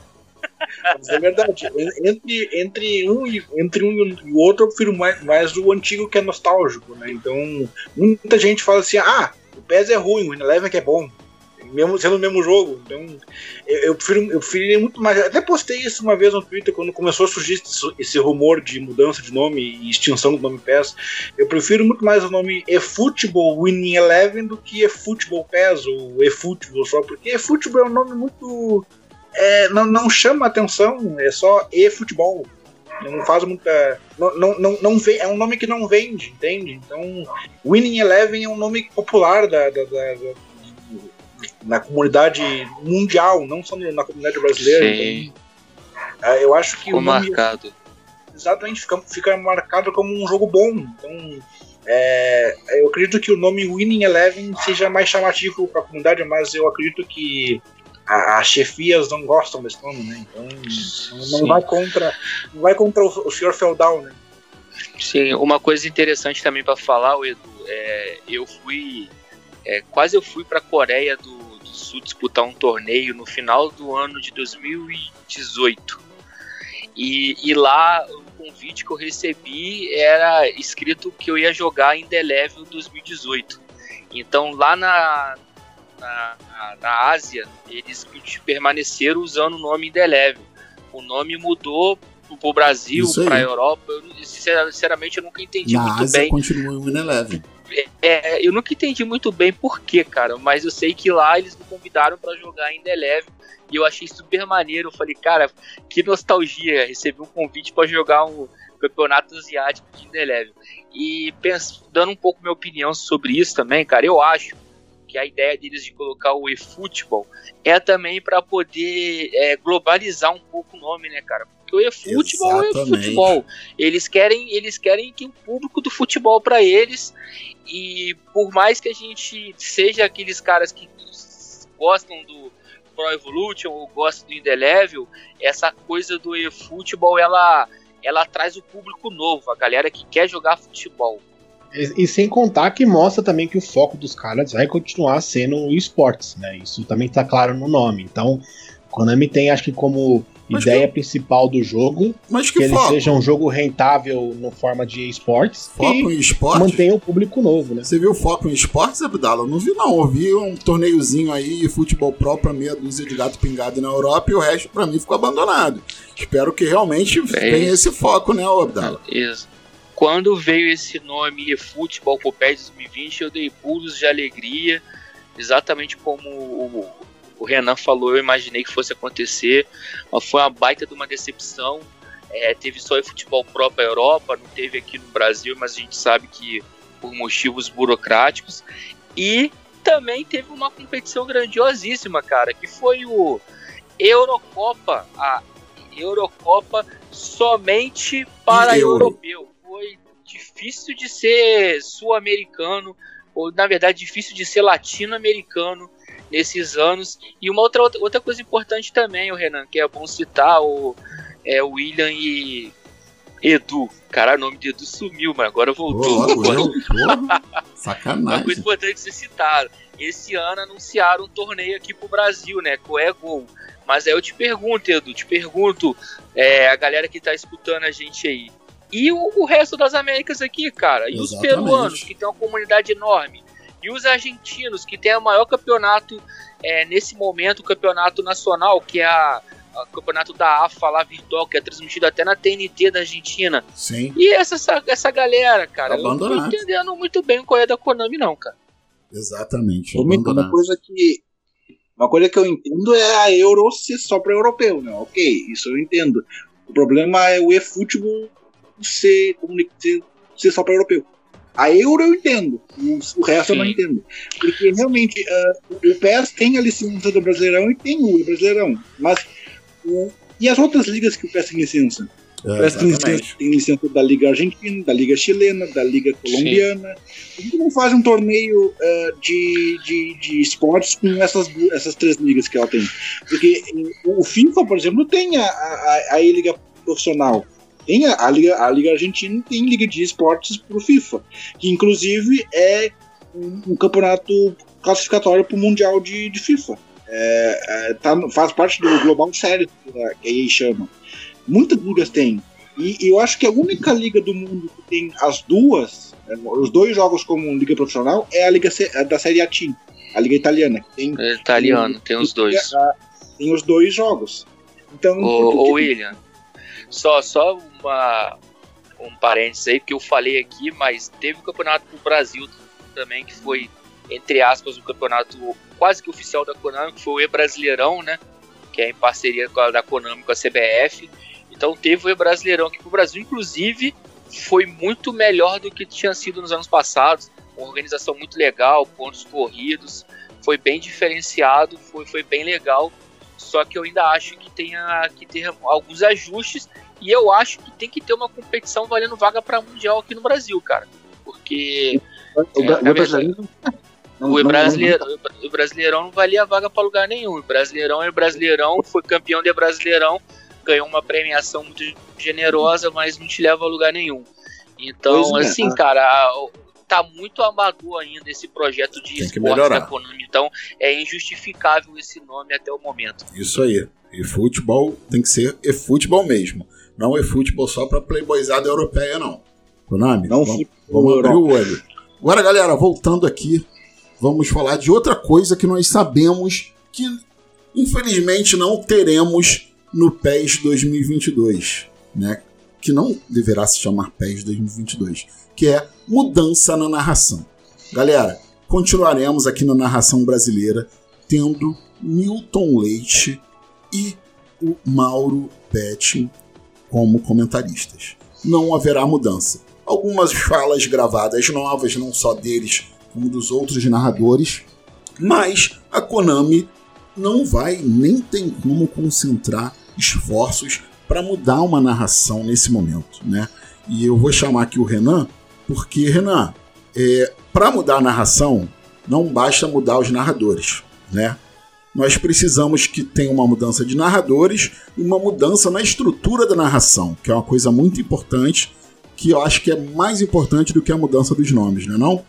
Mas é verdade. En- Entre, entre, um, e, entre um e o outro, eu prefiro mais, mais o antigo que é nostálgico, né? Então, muita gente fala assim: ah, o PES é ruim, o Eleven que é bom. Mesmo sendo o mesmo jogo. Então, eu, eu prefiro eu preferiria muito mais. Até postei isso uma vez no Twitter, quando começou a surgir esse, rumor de mudança de nome e extinção do nome PES. Eu prefiro muito mais o nome eFootball Winning Eleven do que eFootball PES ou eFootball só, porque eFootball é um nome muito é, não, não chama atenção, é só e-futebol. Não faz muita. Não, não, não, não vê, é um nome que não vende, entende? Então, Winning Eleven é um nome popular da, da- da- na comunidade mundial, não só na comunidade brasileira. Sim. Então, é, eu acho que Ficou o nome marcado. exatamente fica, fica marcado como um jogo bom. Então, é, eu acredito que o nome Winning Eleven seja mais chamativo para a comunidade, mas eu acredito que a- as chefias não gostam desse nome, né? Então não, vai contra, não vai contra o, o senhor feudal, né? Sim, uma coisa interessante também pra falar, o Edu, é, eu fui. é, quase eu fui pra Coreia do, do Sul disputar um torneio no final do ano de 2018. E, e lá o convite que eu recebi era escrito que eu ia jogar em The Level 2018. Então lá na, na, na- Ásia, eles permaneceram usando o nome The Level. O nome mudou pro- pro Brasil, aí. pra Europa. Eu, sinceramente, eu nunca entendi Na muito Ásia bem. continua em Win Eleven. É, eu nunca entendi muito bem por quê, cara, mas eu sei que lá eles me convidaram pra jogar em Deleve e eu achei super maneiro. Eu falei, cara, que nostalgia receber um convite pra jogar um campeonato asiático de Deleve. E pens- dando um pouco minha opinião sobre isso também, cara, eu acho que a ideia deles de colocar o eFootball é também para poder é, globalizar um pouco o nome, né, cara? Porque o eFootball é futebol. Eles querem, eles querem que o público do futebol para eles e por mais que a gente seja aqueles caras que gostam do Pro Evolution ou gostam do Indelevel, essa coisa do eFootball ela ela traz o público novo, a galera que quer jogar futebol. E, e, sem contar que mostra também que o foco dos caras vai continuar sendo o esportes, né? Isso também tá claro no nome. Então, Konami tem, acho que como mas ideia que... principal do jogo, Mas que, que ele seja um jogo rentável no forma de esportes foco em esportes? mantenha o público novo, né? Você viu foco em esportes, Abdala? Não vi não, eu vi um torneiozinho aí, futebol pro pra meia dúzia de gato pingado na Europa e o resto pra mim ficou abandonado. Espero que realmente é tenha esse foco, né, Abdala? Isso. Quando veio esse nome Futebol PES 2020, eu dei pulos de alegria, exatamente como o, o Renan falou, eu imaginei que fosse acontecer, mas foi uma baita de uma decepção. É, teve só futebol próprio Europa, não teve aqui no Brasil, mas a gente sabe que por motivos burocráticos. E também teve uma competição grandiosíssima, cara, que foi o Eurocopa, a Eurocopa somente para europeu foi difícil de ser sul-americano, ou na verdade difícil de ser latino-americano nesses anos. E uma outra, outra coisa importante também, o Renan, que é bom citar, o é, William e Edu. Cara, o nome de Edu sumiu, mas agora voltou. Pô, eu, Sacanagem. Uma coisa importante ser citar. Esse ano anunciaram um torneio aqui pro Brasil, né? Com é Gol. Mas aí eu te pergunto, Edu, te pergunto, é, a galera que tá escutando a gente aí. E o, o resto das Américas aqui, cara? E Exatamente. os peruanos, que tem uma comunidade enorme? E os argentinos, que tem o maior campeonato é, nesse momento, o campeonato nacional, que é a, a campeonato da AFA lá virtual, que é transmitido até na TNT da Argentina. Sim. E essa, essa, essa galera, cara, eu não tô entendendo muito bem o é da Konami, não, cara. Exatamente. Uma coisa que. Uma coisa que eu entendo é a Euro ser só para europeu, né? Ok, isso eu entendo. O problema é o eFootball ser, ser, ser só para europeu. A euro eu entendo, o, resto Sim. eu não entendo. Porque realmente uh, o PES tem a licença do Brasileirão e tem o Brasileirão. Mas o, e as outras ligas que o PES tem licença? É, o PES tem licença, tem licença, da Liga Argentina, da Liga Chilena, da Liga Colombiana. Por que não faz um torneio uh, de, de, de esportes com essas, essas três ligas que ela tem? Porque o FIFA, por exemplo, tem a, a, a liga profissional. Tem a, a, Liga, a Liga Argentina tem Liga de Esportes pro FIFA, que inclusive é um, um campeonato classificatório para o Mundial de, de FIFA. É, é, tá, faz parte do Global Series, que aí chama. Muitas ligas têm. E, e, eu acho que a única liga do mundo que tem as duas, é, os dois jogos como liga profissional, é a liga é da Série A Team, a liga italiana. Tem, é italiano, tem, tem os dois. Tem os dois jogos. Então, o, o William, só, só uma, um parênteses aí, que eu falei aqui, mas teve o um campeonato do Brasil também, que foi, entre aspas, o um campeonato quase que oficial da Konami, que foi o E-Brasileirão, né? Que é em parceria com a da Konami com a CBF. Então teve o E-Brasileirão aqui pro Brasil, inclusive foi muito melhor do que tinha sido nos anos passados. Uma organização muito legal, pontos corridos, foi bem diferenciado, foi, foi bem legal. Só que eu ainda acho que tenha que ter alguns ajustes e eu acho que tem que ter uma competição valendo vaga para mundial aqui no Brasil, cara. Porque o, é, o, brasileiro, não, o, brasileiro, o Brasileirão não valia vaga para lugar nenhum. O Brasileirão é Brasileirão, foi campeão de Brasileirão, ganhou uma premiação muito generosa, mas não te leva a lugar nenhum. Então, é, assim, é. cara, tá muito amador ainda esse projeto de esporte da Konami. Então, é injustificável esse nome até o momento. Isso aí. E futebol tem que ser e futebol mesmo. Não é futebol só pra playboyzada europeia, não. Konami, não vamos, vamos abrir o olho. Agora, galera, voltando aqui, vamos falar de outra coisa que nós sabemos que, infelizmente, não teremos no PES 2022, né? Que não deverá se chamar PES 2022, que é mudança na narração. Galera, continuaremos aqui na narração brasileira tendo Milton Leite e o Mauro Betting como comentaristas. Não haverá mudança. Algumas falas gravadas novas, não só deles, como dos outros narradores, Mas a Konami não vai nem tem como concentrar esforços para mudar uma narração nesse momento, né? E eu vou chamar aqui o Renan, porque Renan, é, para mudar a narração não basta mudar os narradores, né? Nós precisamos que tenha uma mudança de narradores e uma mudança na estrutura da narração, que é uma coisa muito importante, que eu acho que é mais importante do que a mudança dos nomes, né não?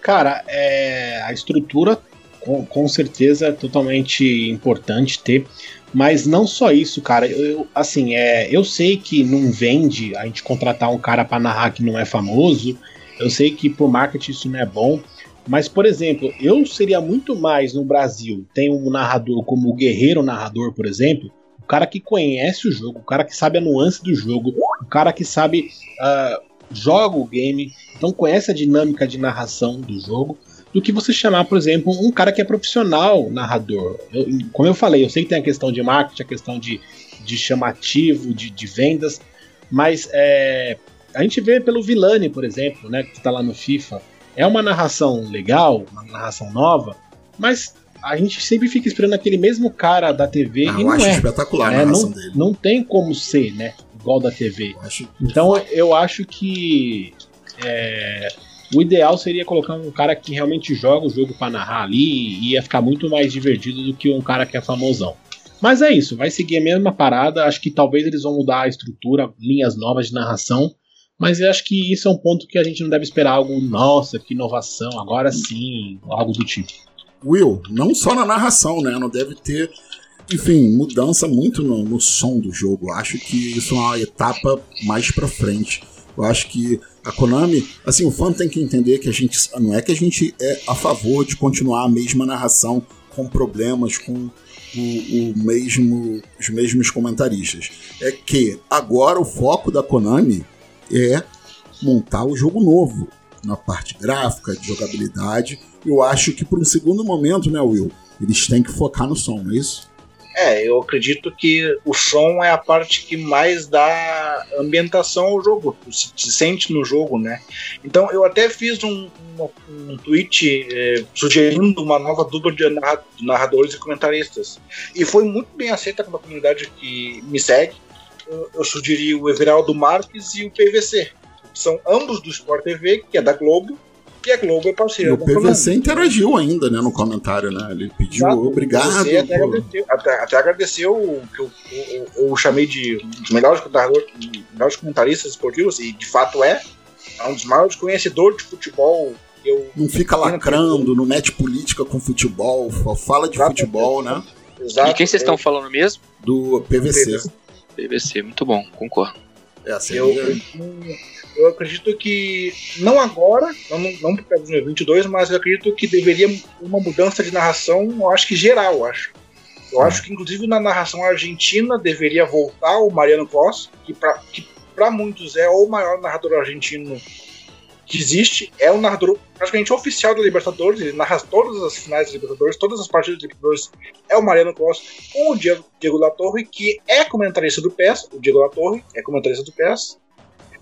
Cara, é, a estrutura com, com certeza é totalmente importante ter. Mas não só isso, cara. Eu, assim, é, eu sei que não vende a gente contratar um cara para narrar que não é famoso. Eu sei que pro marketing isso não é bom. Mas, por exemplo, eu seria muito mais no Brasil. Tem um narrador como o Guerreiro Narrador, por exemplo. O cara que conhece o jogo, o cara que sabe a nuance do jogo, o cara que sabe. Uh, joga o game, então conhece a dinâmica de narração do jogo do que você chamar, por exemplo, um cara que é profissional narrador. Eu, como eu falei, eu sei que tem a questão de marketing, a questão de, de chamativo, de, de vendas, mas é, a gente vê pelo Vilani, por exemplo, né, que está lá no FIFA. É uma narração legal, uma narração nova, mas a gente sempre fica esperando aquele mesmo cara da TV ah, e não é. espetacular né? não, dele. Não tem como ser, né? Igual da TV. Eu então eu acho que é, o ideal seria colocar um cara que realmente joga o jogo para narrar ali e ia ficar muito mais divertido do que um cara que é famosão. Mas é isso, vai seguir a mesma parada. Acho que talvez eles vão mudar a estrutura, linhas novas de narração. Mas eu acho que isso é um ponto que a gente não deve esperar algo, nossa, que inovação, agora sim, algo do tipo. Will, não só na narração, né? Não deve ter, enfim, mudança muito no, no som do jogo. Acho que isso é uma etapa mais pra frente. Eu acho que a Konami, assim, o fã tem que entender que a gente não é que a gente é a favor de continuar a mesma narração com problemas, com o, o mesmo, os mesmos comentaristas. É que agora o foco da Konami é montar o jogo novo na parte gráfica, de jogabilidade. Eu acho que por um segundo momento, né, Will, eles têm que focar no som, não é isso? É, eu acredito que o som é a parte que mais dá ambientação ao jogo, se, se sente no jogo, né? Então eu até fiz um, um, um tweet é, sugerindo uma nova dupla de narradores e comentaristas. E foi muito bem aceita pela comunidade que me segue. Eu, eu sugeri o Everaldo Marques e o PVC. São ambos do Sport TV, que é da Globo, e a Globo é parceira. o PVC interagiu ainda, né, no comentário, né? Ele pediu Exato. obrigado. Até agradeceu, até, até agradeceu o que eu, eu, eu, chamei de um dos melhores, melhores comentaristas esportivos, e de fato é. É um dos maiores conhecedores de futebol. Eu não fica lacrando, não mete política com futebol, fala de Exato. futebol, né? Exato. E quem vocês estão falando mesmo? Do PVC. PVC. PVC, muito bom, concordo. É, assim, eu, eu, eu acredito que, não agora, não, não para 2022, mas eu acredito que deveria uma mudança de narração, eu acho que geral, eu acho. Eu acho que, inclusive, na narração argentina deveria voltar o Mariano Cos, que para muitos é o maior narrador argentino que existe. É o narrador praticamente oficial da Libertadores, ele narra todas as finais da Libertadores, todas as partidas da Libertadores. É o Mariano Cos com o Diego, Diego Latorre, que é comentarista do PES. O Diego Latorre é comentarista do PES.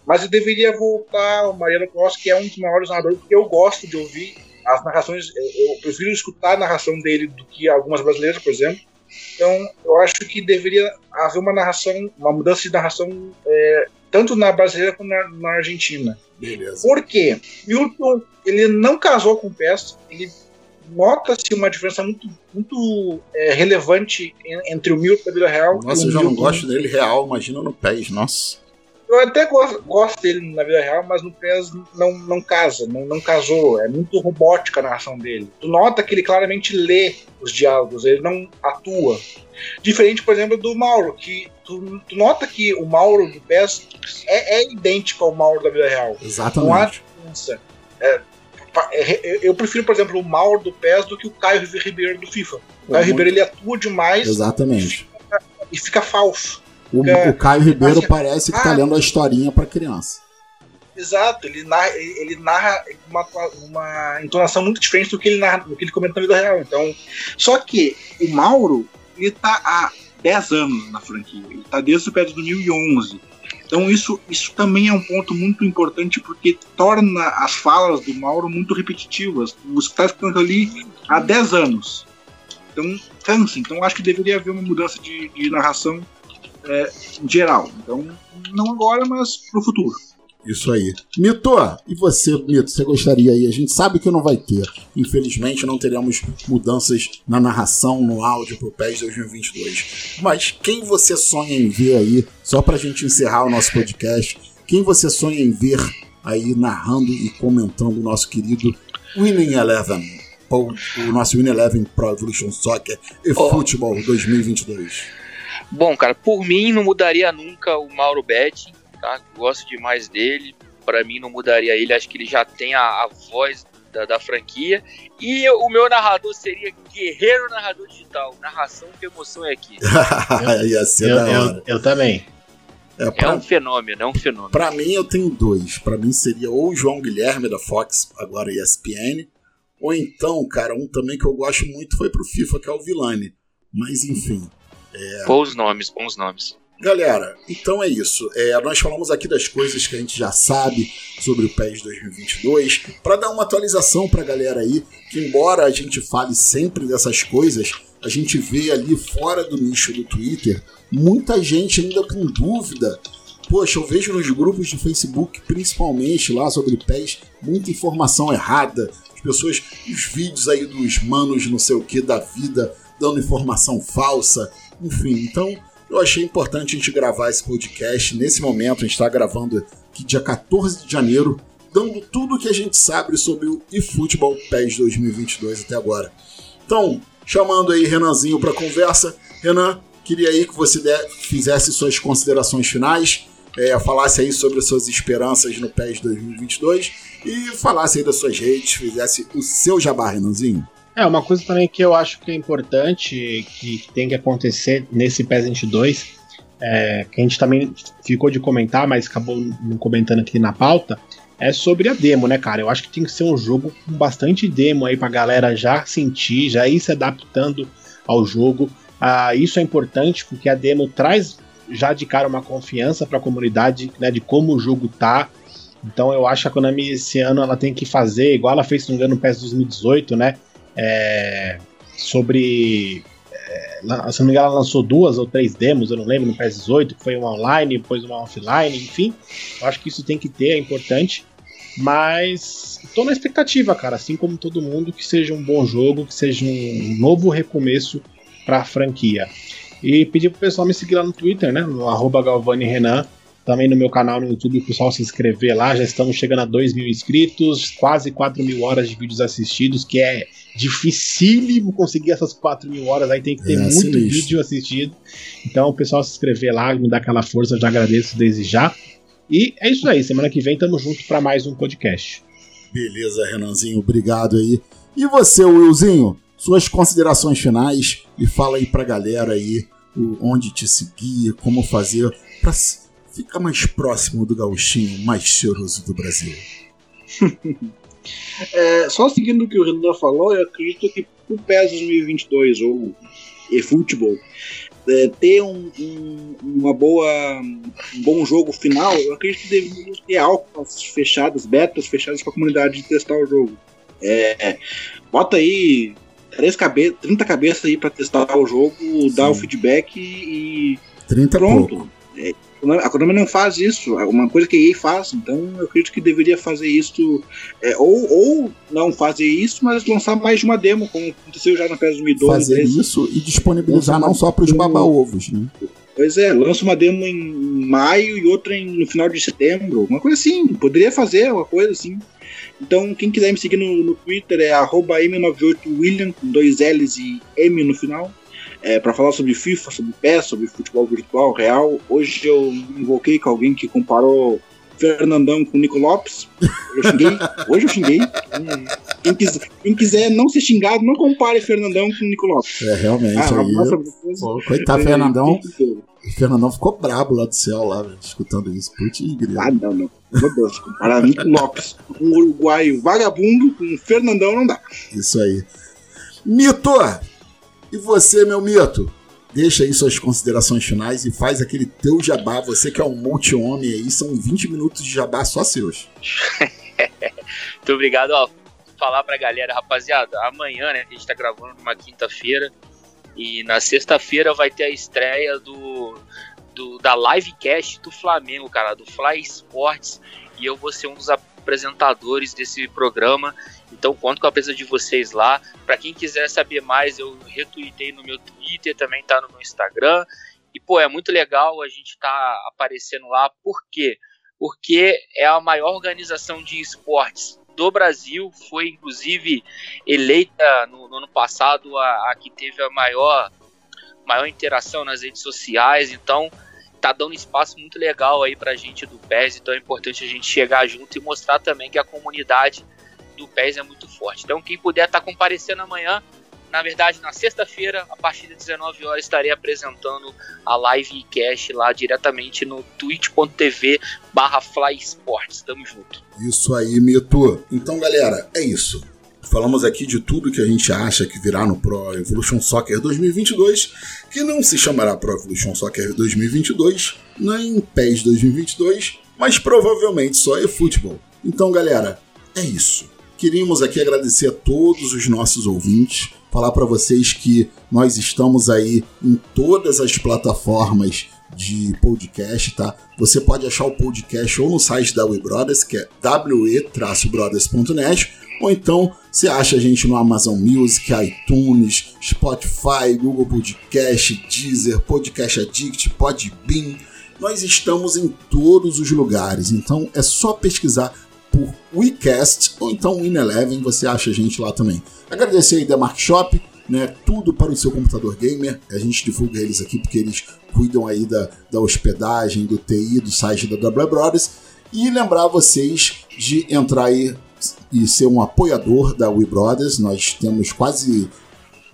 Mas eu deveria voltar o Mariano Costa, que é um dos maiores narradores, porque eu gosto de ouvir as narrações. Eu prefiro escutar a narração dele do que algumas brasileiras, por exemplo. Então, eu acho que deveria haver uma narração, uma mudança de narração, é, tanto na brasileira quanto na, na Argentina. Beleza. Por quê? Milton, ele não casou com o PES, ele nota-se uma diferença muito, muito é, relevante entre o Milton da vida real Nossa, eu já não gosto dele real, imagina no PES, nossa. Eu até gosto, gosto dele na vida real, mas no PES não, não casa, não, não casou. É muito robótica a narração dele. Tu nota que ele claramente lê os diálogos, ele não atua. Diferente, por exemplo, do Mauro, que tu, tu nota que o Mauro do PES é, é, idêntico ao Mauro da vida real. Exatamente. Não há diferença. É, é eu prefiro, por exemplo, o Mauro do PES do que o Caio Ribeiro do FIFA. O Caio Ribeiro ele atua demais Exatamente. E fica, e fica falso. O, o Caio Ribeiro parece que está ah, lendo a historinha para criança. Exato, ele narra, ele narra uma, uma entonação muito diferente do que ele narra, do que ele comenta na vida real. Então, só que o Mauro, ele tá há 10 anos na franquia. Ele tá desde o pé de 2011. Então isso, isso também é um ponto muito importante porque torna as falas do Mauro muito repetitivas. Você está escutando ali há 10 anos. Então cansa. Então acho que deveria haver uma mudança de, de narração é, em geral. Então não agora, mas para o futuro. Isso aí. Mito, e você, Mito, você gostaria aí? A gente sabe que não vai ter. Infelizmente, não teremos mudanças na narração, no áudio pro PES 2022. Mas quem você sonha em ver aí, só pra gente encerrar o nosso podcast, quem você sonha em ver aí narrando e comentando o nosso querido Winning Eleven? O nosso Winning Eleven Pro Evolution Soccer e oh. Futebol 2022. Bom, cara, por mim não mudaria nunca o Mauro Betti tá? Gosto demais dele. Para mim não mudaria ele, acho que ele já tem a, a voz da, da, franquia. E eu, o meu narrador seria Guerreiro Narrador Digital. Narração que emoção é aqui. Ia ser eu. Eu, eu também. É, pra, é, um fenômeno, é um fenômeno. Pra mim, eu tenho dois. Pra mim seria ou o João Guilherme da Fox, agora ESPN, ou então, cara, um também que eu gosto muito foi pro FIFA, que é o Vilani. Mas enfim. É... Bons nomes, bons nomes. Galera, então é isso. É, nós falamos aqui das coisas que a gente já sabe sobre o PES 2022, para dar uma atualização para a galera aí, que embora a gente fale sempre dessas coisas, a gente vê ali fora do nicho do Twitter muita gente ainda com dúvida. Poxa, eu vejo nos grupos de Facebook, principalmente lá sobre PES, muita informação errada. As pessoas, os vídeos aí dos manos não sei o que da vida, dando informação falsa. Enfim, então eu achei importante a gente gravar esse podcast nesse momento. A gente está gravando aqui dia 14 de janeiro, dando tudo o que a gente sabe sobre o eFootball PES 2022 até agora. Então, chamando aí Renanzinho para conversa. Renan, queria aí que você fizesse suas considerações finais, é, falasse aí sobre as suas esperanças no PES 2022 e falasse aí das suas redes, fizesse o seu jabá, Renanzinho. É, uma coisa também que eu acho que é importante, que tem que acontecer nesse PES 22, é, que a gente também ficou de comentar, mas acabou não comentando aqui na pauta, é sobre a demo, né, cara? Eu acho que tem que ser um jogo com bastante demo aí pra galera já sentir, já ir se adaptando ao jogo. Ah, isso é importante porque a demo traz já de cara uma confiança para a comunidade, né, de como o jogo tá. Então eu acho que a Konami esse ano ela tem que fazer, igual ela fez, se não me engano, no PES 2018, né? É, sobre. É, se não me engano, ela lançou duas ou três demos, eu não lembro, no PS18, que foi uma online, depois uma offline, enfim. Eu acho que isso tem que ter, é importante. Mas tô na expectativa, cara, assim como todo mundo, que seja um bom jogo, que seja um novo recomeço para a franquia. E pedir pro pessoal me seguir lá no Twitter, né? No arroba Galvani Renan. Também no meu canal no YouTube, o pessoal se inscrever lá. Já estamos chegando a 2 mil inscritos, quase 4 mil horas de vídeos assistidos, que é dificílimo conseguir essas 4 mil horas, aí tem que ter é, muito vídeo assistido. Então, o pessoal se inscrever lá, me dá aquela força, eu já agradeço desde já. E é isso aí, semana que vem tamo junto para mais um podcast. Beleza, Renanzinho, obrigado aí. E você, Willzinho, suas considerações finais e fala aí pra galera aí onde te seguir, como fazer para ficar mais próximo do gauchinho mais cheiroso do Brasil. É, só seguindo o que o Renan falou, eu acredito que o PES 2022 ou eFootball é, ter um, um, uma boa, um bom jogo final, eu acredito que deveria ter alfas fechadas, betas fechadas para a comunidade de testar o jogo. É, bota aí três cabe 30 cabeças aí para testar o jogo, Sim. dar o feedback e, 30 pronto. É, a Konami não faz isso, é uma coisa que a EA faz, então eu acredito que deveria fazer isso, é, ou, ou não fazer isso, mas lançar mais de uma demo, como aconteceu já na PES 2012. Fazer 13. isso e disponibilizar não só para os baba-ovos, né? Pois é, lança uma demo em maio e outra em, no final de setembro, uma coisa assim, poderia fazer uma coisa assim. Então, quem quiser me seguir no, no Twitter é M98William, com dois L's e M no final é, para falar sobre FIFA, sobre PES, sobre futebol virtual real. Hoje eu invoquei com alguém que comparou Fernandão com Nico Lopes. Eu xinguei, hoje eu xinguei. Quem quiser, quem quiser não ser xingado, não compare Fernandão com Nico Lopes. É, realmente. Ah, aí, pô, coitado, Fernandão. O Fernandão ficou brabo lá do céu, lá, escutando isso. Putz, Ah, não, não. Meu Deus, comparar Nico Lopes, um uruguaio vagabundo com Fernandão não dá. Isso aí. Mito! E você, meu mito? deixa aí suas considerações finais e faz aquele teu jabá. Você que é um multi-homem aí, são 20 minutos de jabá só seus. Muito obrigado, ó. Falar pra galera, rapaziada, amanhã, né, a gente tá gravando numa quinta-feira e na sexta-feira vai ter a estreia do, do da livecast do Flamengo, cara, do Fly Sports, e eu vou ser um dos apresentadores desse programa. Então conto com a presença de vocês lá. Para quem quiser saber mais, eu retuitei no meu Twitter, também tá no meu Instagram. E pô, é muito legal a gente tá aparecendo lá. Por quê? Porque é a maior organização de esportes do Brasil, foi inclusive eleita no, no ano passado a, a, que teve a maior maior interação nas redes sociais. Então, tá dando espaço muito legal aí pra gente do PES, então é importante a gente chegar junto e mostrar também que a comunidade do PES é muito forte. Então, quem puder estar tá comparecendo amanhã, na verdade, na sexta-feira, a partir das 19 horas, estarei apresentando a live e cash lá diretamente no twitch.tv barra Sports. Tamo junto. Isso aí, Mito. Então, galera, é isso. Falamos aqui de tudo que a gente acha que virá no Pro Evolution Soccer 2022, que não se chamará Pro Evolution Soccer 2022, nem PES 2022, mas provavelmente só eFootball. Então, galera, é isso. Queríamos aqui agradecer a todos os nossos ouvintes, falar para vocês que nós estamos aí em todas as plataformas de podcast, tá? Você pode achar o podcast ou no site da We Brothers, que é we-brothers.net, ou então você acha a gente no Amazon Music, iTunes, Spotify, Google Podcast, Deezer, Podcast Addict, Podbean. Nós estamos em todos os lugares, então é só pesquisar por WeCast ou então WinEleven, você acha a gente lá também. Agradecer aí da Mark Shop, né, tudo para o seu computador gamer. A gente divulga eles aqui porque eles cuidam aí da, da hospedagem, do TI, do site da W Brothers. E lembrar vocês de entrar aí e ser um apoiador da We Brothers. Nós temos quase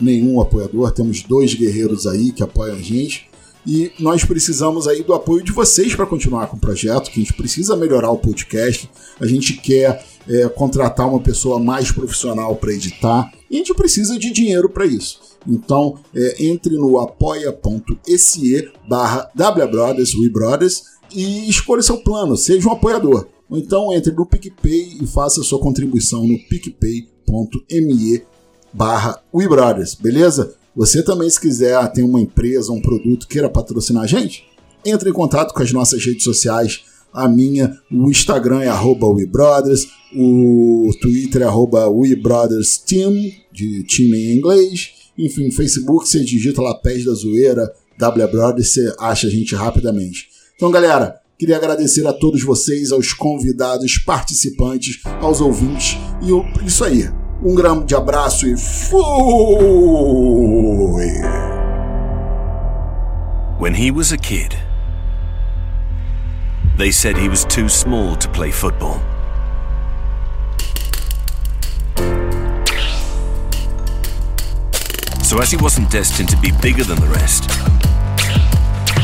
nenhum apoiador, temos dois guerreiros aí que apoiam a gente. E nós precisamos aí do apoio de vocês para continuar com o projeto, que a gente precisa melhorar o podcast. A gente quer é, contratar uma pessoa mais profissional para editar e a gente precisa de dinheiro para isso. Então, é, entre no apoia.se barra WBrothers, e escolha seu plano, seja um apoiador. Ou então entre no PicPay e faça sua contribuição no picpay.me barra WeBrothers, beleza? Você também, se quiser, tem uma empresa, um produto, queira patrocinar a gente, entre em contato com as nossas redes sociais. A minha, o Instagram é WeBrothers, o Twitter é WeBrothersTeam, de time em inglês. Enfim, Facebook, você digita lá Pés da Zoeira, W Brothers, você acha a gente rapidamente. Então, galera, queria agradecer a todos vocês, aos convidados, participantes, aos ouvintes. E isso aí. Um grande abraço e fui! When he was a kid, they said he was too small to play football. So as he wasn't destined to be bigger than the rest,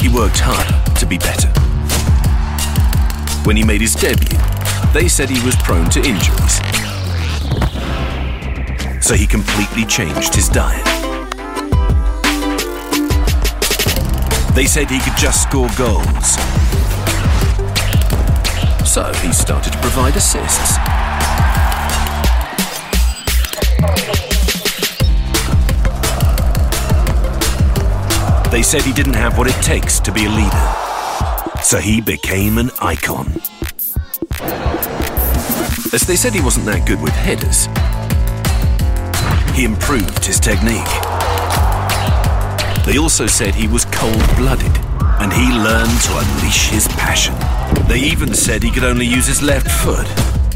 he worked hard to be better. When he made his debut, they said he was prone to injuries so he completely changed his diet. They said he could just score goals. So he started to provide assists. They said he didn't have what it takes to be a leader. So he became an icon. As they said he wasn't that good with headers, he improved his technique. They also said he was cold blooded and he learned to unleash his passion. They even said he could only use his left foot.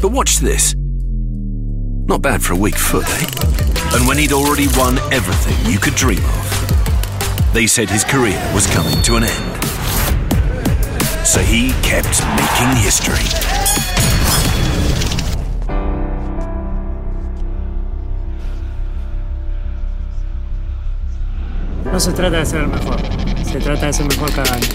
But watch this. Not bad for a weak foot, eh? And when he'd already won everything you could dream of, they said his career was coming to an end. So he kept making history. No se trata de ser el mejor, se trata de ser mejor cada año.